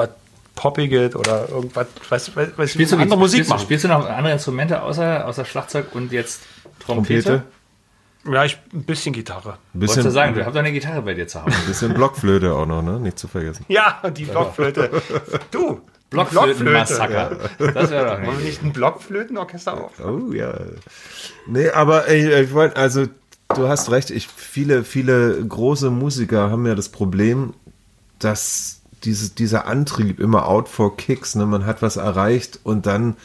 Poppiges oder irgendwas, was, was, was spielst du andere Musik spielst, machen. Spielst du noch andere Instrumente außer, außer Schlagzeug und jetzt Trompete? Trompete? Ja, ich, ein bisschen Gitarre. Ein bisschen, Wolltest du sagen, du hast doch eine Gitarre bei dir zu Hause. Ein bisschen Blockflöte auch noch, ne? Nicht zu vergessen. Ja, die Blockflöte. Du, Blockflöten-Massaker. Das wäre doch nicht. Wollen wir nicht ein Blockflötenorchester auf? Oh ja. Nee, aber ich, ich wollte, also du hast recht, ich, viele, viele große Musiker haben ja das Problem, dass diese, dieser Antrieb immer out for kicks, ne? man hat was erreicht und dann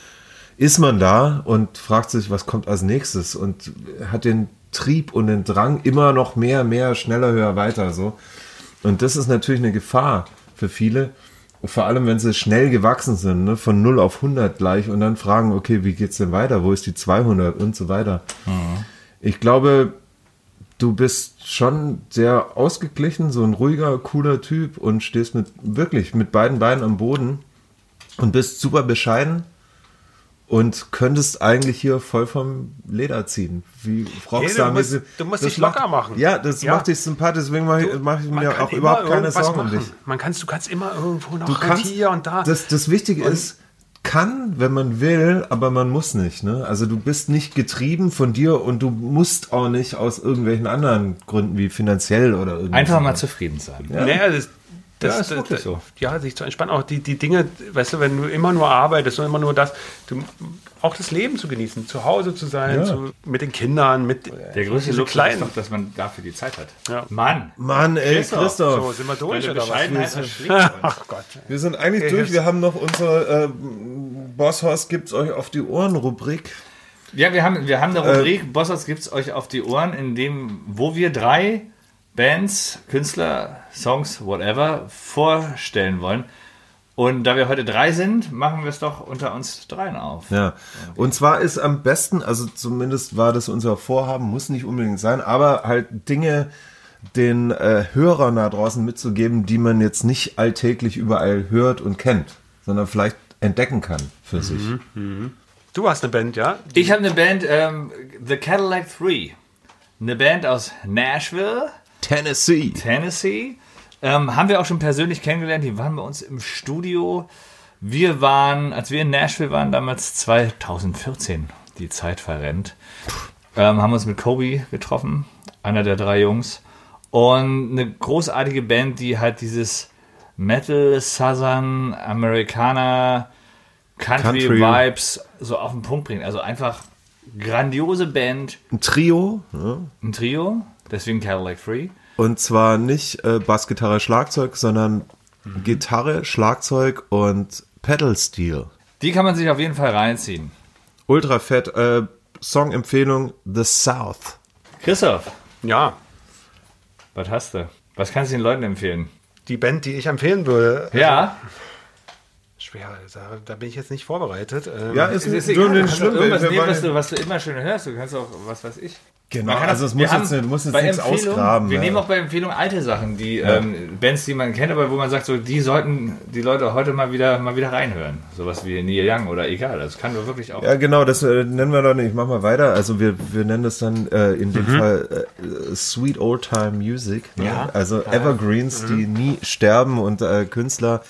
ist man da und fragt sich, was kommt als nächstes und hat den Trieb und den Drang immer noch mehr, mehr, schneller, höher, weiter so. Und das ist natürlich eine Gefahr für viele. Vor allem, wenn sie schnell gewachsen sind, ne? von 0 auf 100 gleich und dann fragen, okay, wie geht's denn weiter? Wo ist die 200 und so weiter. Mhm. Ich glaube, du bist schon sehr ausgeglichen, so ein ruhiger, cooler Typ und stehst mit wirklich mit beiden Beinen am Boden und bist super bescheiden und könntest eigentlich hier voll vom Leder ziehen. Wie Rockstar. Hey, du musst, du musst dich locker macht, machen. Ja, das ja. macht dich sympathisch, deswegen mache ich, mach ich mir auch überhaupt keine Sorgen um dich. Man kannst, du kannst immer irgendwo noch du kannst, hier und da. Das, das Wichtige und ist, kann, wenn man will, aber man muss nicht. Ne? Also du bist nicht getrieben von dir und du musst auch nicht aus irgendwelchen anderen Gründen wie finanziell oder irgendwas. Einfach mal zufrieden sein. Ja. Naja, das, das, ja, ist wirklich das, so. Ja, sich zu entspannen. Auch die, die Dinge, weißt du, wenn du immer nur arbeitest und immer nur das, du, auch das Leben zu genießen, zu Hause zu sein, ja. zu, mit den Kindern, mit Der größte Luxus kleinen. ist doch, dass man dafür die Zeit hat. Ja. Mann. Mann, ey, Christoph. Christoph. So, sind wir durch oder was? Ach Gott. Wir sind eigentlich okay, durch. Wir haben noch unsere äh, Bosshorst gibt's euch auf die Ohren Rubrik. Ja, wir haben, wir haben eine Rubrik, äh, Bosshorst gibt's euch auf die Ohren, in dem, wo wir drei Bands, Künstler, Songs, whatever vorstellen wollen. Und da wir heute drei sind, machen wir es doch unter uns dreien auf. Ja. Und zwar ist am besten, also zumindest war das unser Vorhaben, muss nicht unbedingt sein, aber halt Dinge den äh, Hörern da draußen mitzugeben, die man jetzt nicht alltäglich überall hört und kennt, sondern vielleicht entdecken kann für mhm. sich. Mhm. Du hast eine Band, ja? Ich habe eine Band, ähm, The Cadillac 3. Eine Band aus Nashville Tennessee. Tennessee. Ähm, haben wir auch schon persönlich kennengelernt. Die waren bei uns im Studio. Wir waren, als wir in Nashville waren, damals 2014, die Zeit verrennt, ähm, haben uns mit Kobe getroffen, einer der drei Jungs. Und eine großartige Band, die halt dieses Metal, Southern, Amerikaner, Country, Country, Vibes so auf den Punkt bringt. Also einfach grandiose Band. Ein Trio. Ja. Ein Trio. Deswegen Cadillac Free. Und zwar nicht äh, Bassgitarre, Schlagzeug, sondern mhm. Gitarre, Schlagzeug und Pedal Steel. Die kann man sich auf jeden Fall reinziehen. Ultra fett. Äh, Song-Empfehlung The South. Christoph. Ja. Was hast du? Was kannst du den Leuten empfehlen? Die Band, die ich empfehlen würde. Ja. Also, schwer, da, da, bin ich jetzt nicht vorbereitet. Ähm, ja, ist, ist, ist egal. Du schlimm, irgendwas nehmen, was du, was du immer schön hörst. Du kannst auch, was weiß ich. Genau, also es muss jetzt, du musst jetzt nichts ausgraben. Wir ja. nehmen auch bei Empfehlung alte Sachen, die ja. ähm, Bands, die man kennt, aber wo man sagt, so die sollten die Leute heute mal wieder mal wieder reinhören. Sowas wie Neil Young oder egal. Das kann doch wirklich auch. Ja, genau, das äh, nennen wir doch nicht. Ich mach mal weiter. Also wir, wir nennen das dann äh, in dem mhm. Fall äh, Sweet Old Time Music. Ne? Ja. Also Evergreens, mhm. die nie sterben und äh, Künstler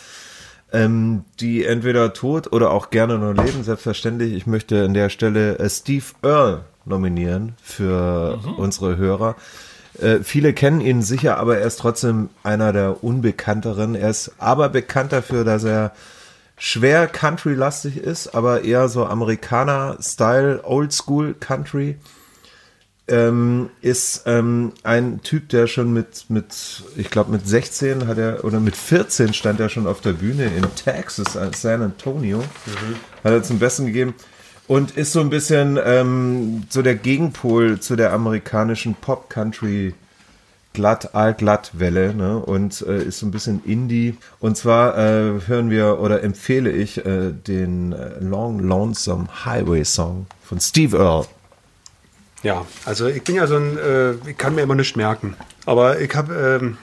ähm, die entweder tot oder auch gerne nur leben, selbstverständlich. Ich möchte an der Stelle äh, Steve Earle nominieren für mhm. unsere Hörer. Äh, viele kennen ihn sicher, aber er ist trotzdem einer der unbekannteren. Er ist aber bekannt dafür, dass er schwer Country-lastig ist, aber eher so Amerikaner-Style, Oldschool Country ähm, ist ähm, ein Typ, der schon mit, mit ich glaube mit 16 hat er, oder mit 14 stand er schon auf der Bühne in Texas, äh, San Antonio, mhm. hat er zum Besten gegeben und ist so ein bisschen ähm, so der Gegenpol zu der amerikanischen Pop-Country glatt, allglatt Welle ne? und äh, ist so ein bisschen Indie. Und zwar äh, hören wir oder empfehle ich äh, den äh, Long Lonesome Highway Song von Steve Earle. Ja, also ich bin ja so ein, äh, ich kann mir immer nichts merken. Aber ich habe, ähm,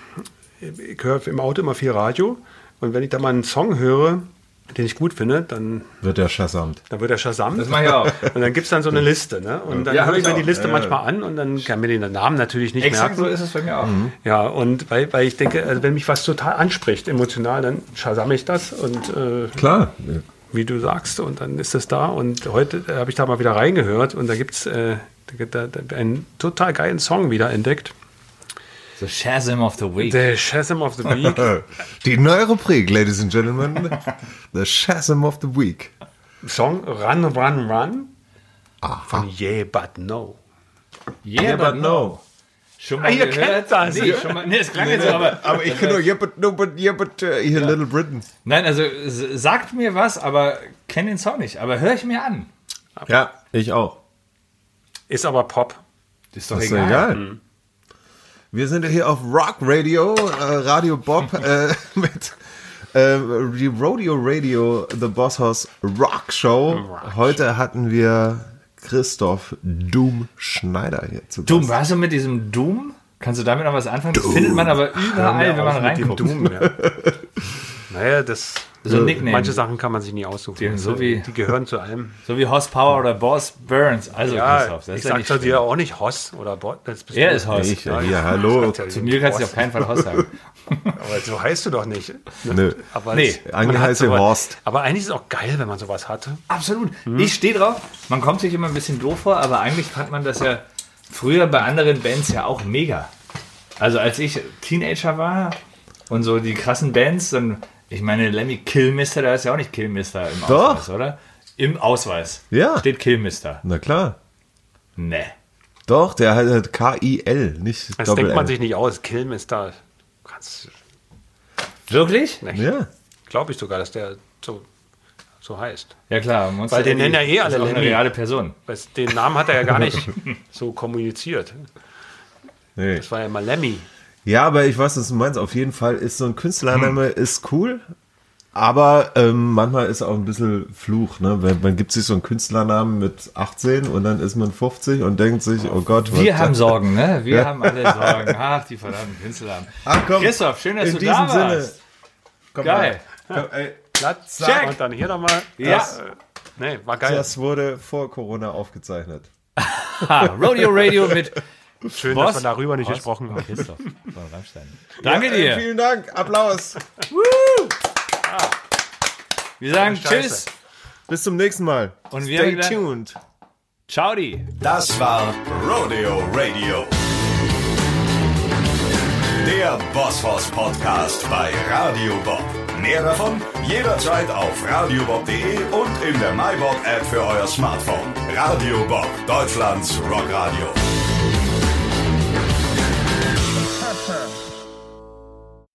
ich höre im Auto immer viel Radio und wenn ich da mal einen Song höre, den ich gut finde, dann wird er Shazamt. Dann wird er Shazamt. Das mache ich auch. Und dann gibt es dann so eine Liste. Ne? Und dann ja, höre ich mir die Liste ja, manchmal an und dann kann mir den Namen natürlich nicht Exakt merken. so ist es bei mir auch. Mhm. Ja, und weil, weil ich denke, also wenn mich was total anspricht, emotional, dann Shazam ich das und äh, Klar. wie du sagst, und dann ist es da. Und heute äh, habe ich da mal wieder reingehört und da gibt es äh, einen total geilen Song wieder entdeckt. The Shazam of the Week. The Shazam of the Week. Die neue Rubrik, Ladies and Gentlemen. The Shazam of the Week. Song Run, Run, Run. Aha. Von Yeah, But No. Yeah, yeah but, but, No. Schon mal ah, ihr gehört? das. Nee, schon mal, nee, es klang nee, jetzt so, aber. Aber ich kenne nur Yeah, but no, but yeah, but uh, hier ja. Little Britain. Nein, also sagt mir was, aber kenne den Song nicht. Aber höre ich mir an. Ja, ich auch. Ist aber Pop. Ist doch das egal. Ist egal. Hm. Wir sind hier auf Rock Radio, äh, Radio Bob äh, mit äh, die Rodeo Radio, The Boss House Rock Show. Rock Heute hatten wir Christoph Doom Schneider hier zu Gast. Doom, warst du mit diesem Doom? Kannst du damit noch was anfangen? Das findet man aber überall, wenn man reinguckt. Doom, ja. naja, das so ein Nickname. Manche Sachen kann man sich nie aussuchen. Die, so wie, die gehören zu allem. So wie Power oder Boss Burns. Also ja, Christoph, das ich sag ja dir auch nicht Hoss oder Boss. Er ist Hoss. Ich, ja, ja, hallo. Zu mir kannst du auf keinen Fall Hoss sagen. aber so heißt du doch nicht. Nö. Aber nee, eigentlich heißt Horst. Aber eigentlich ist es auch geil, wenn man sowas hatte. Absolut. Hm. Ich stehe drauf. Man kommt sich immer ein bisschen doof vor, aber eigentlich fand man das ja früher bei anderen Bands ja auch mega. Also als ich Teenager war und so die krassen Bands, dann ich meine, Lemmy Killmister, da ist ja auch nicht Killmister im Doch. Ausweis, oder? Im Ausweis. Ja. Steht Killmister. Na klar. Ne. Doch, der hat K-I-L, nicht Das denkt man sich nicht aus. Killmister. Ganz Wirklich? Nicht. Ja. Glaube ich sogar, dass der so, so heißt. Ja klar. Monster Weil den nennen ja eh alle Lemmy. eine reale Person. Den Namen hat er ja gar nicht so kommuniziert. Nee. Das war ja mal Lemmy. Ja, aber ich weiß, was du meinst. Auf jeden Fall ist so ein Künstlername hm. ist cool. Aber ähm, manchmal ist auch ein bisschen Fluch, ne? Man, man gibt sich so einen Künstlernamen mit 18 und dann ist man 50 und denkt sich, oh Gott, was Wir haben Sorgen, ne? Wir ja. haben alle Sorgen. Ach, die verdammten Künstlernamen. Ach komm, Christoph, schön, dass du da warst. Sinne. Komm geil. Komm, ey, Platz, Check. Und dann hier nochmal. Ja. Das, äh, nee, war geil. Das wurde vor Corona aufgezeichnet. Rodeo Radio mit Schön, Was? dass wir darüber nicht Was? gesprochen haben. Christoph Danke ja, dir. Vielen Dank. Applaus. Wir sagen Tschüss. Bis zum nächsten Mal. Und wir Stay tuned. Ciao. Die. Das war Rodeo Radio. Der Bosshaus Podcast bei Radio Bob. Mehr davon jederzeit auf radiobob.de und in der MyBob App für euer Smartphone. Radio Bob, Deutschlands Rockradio.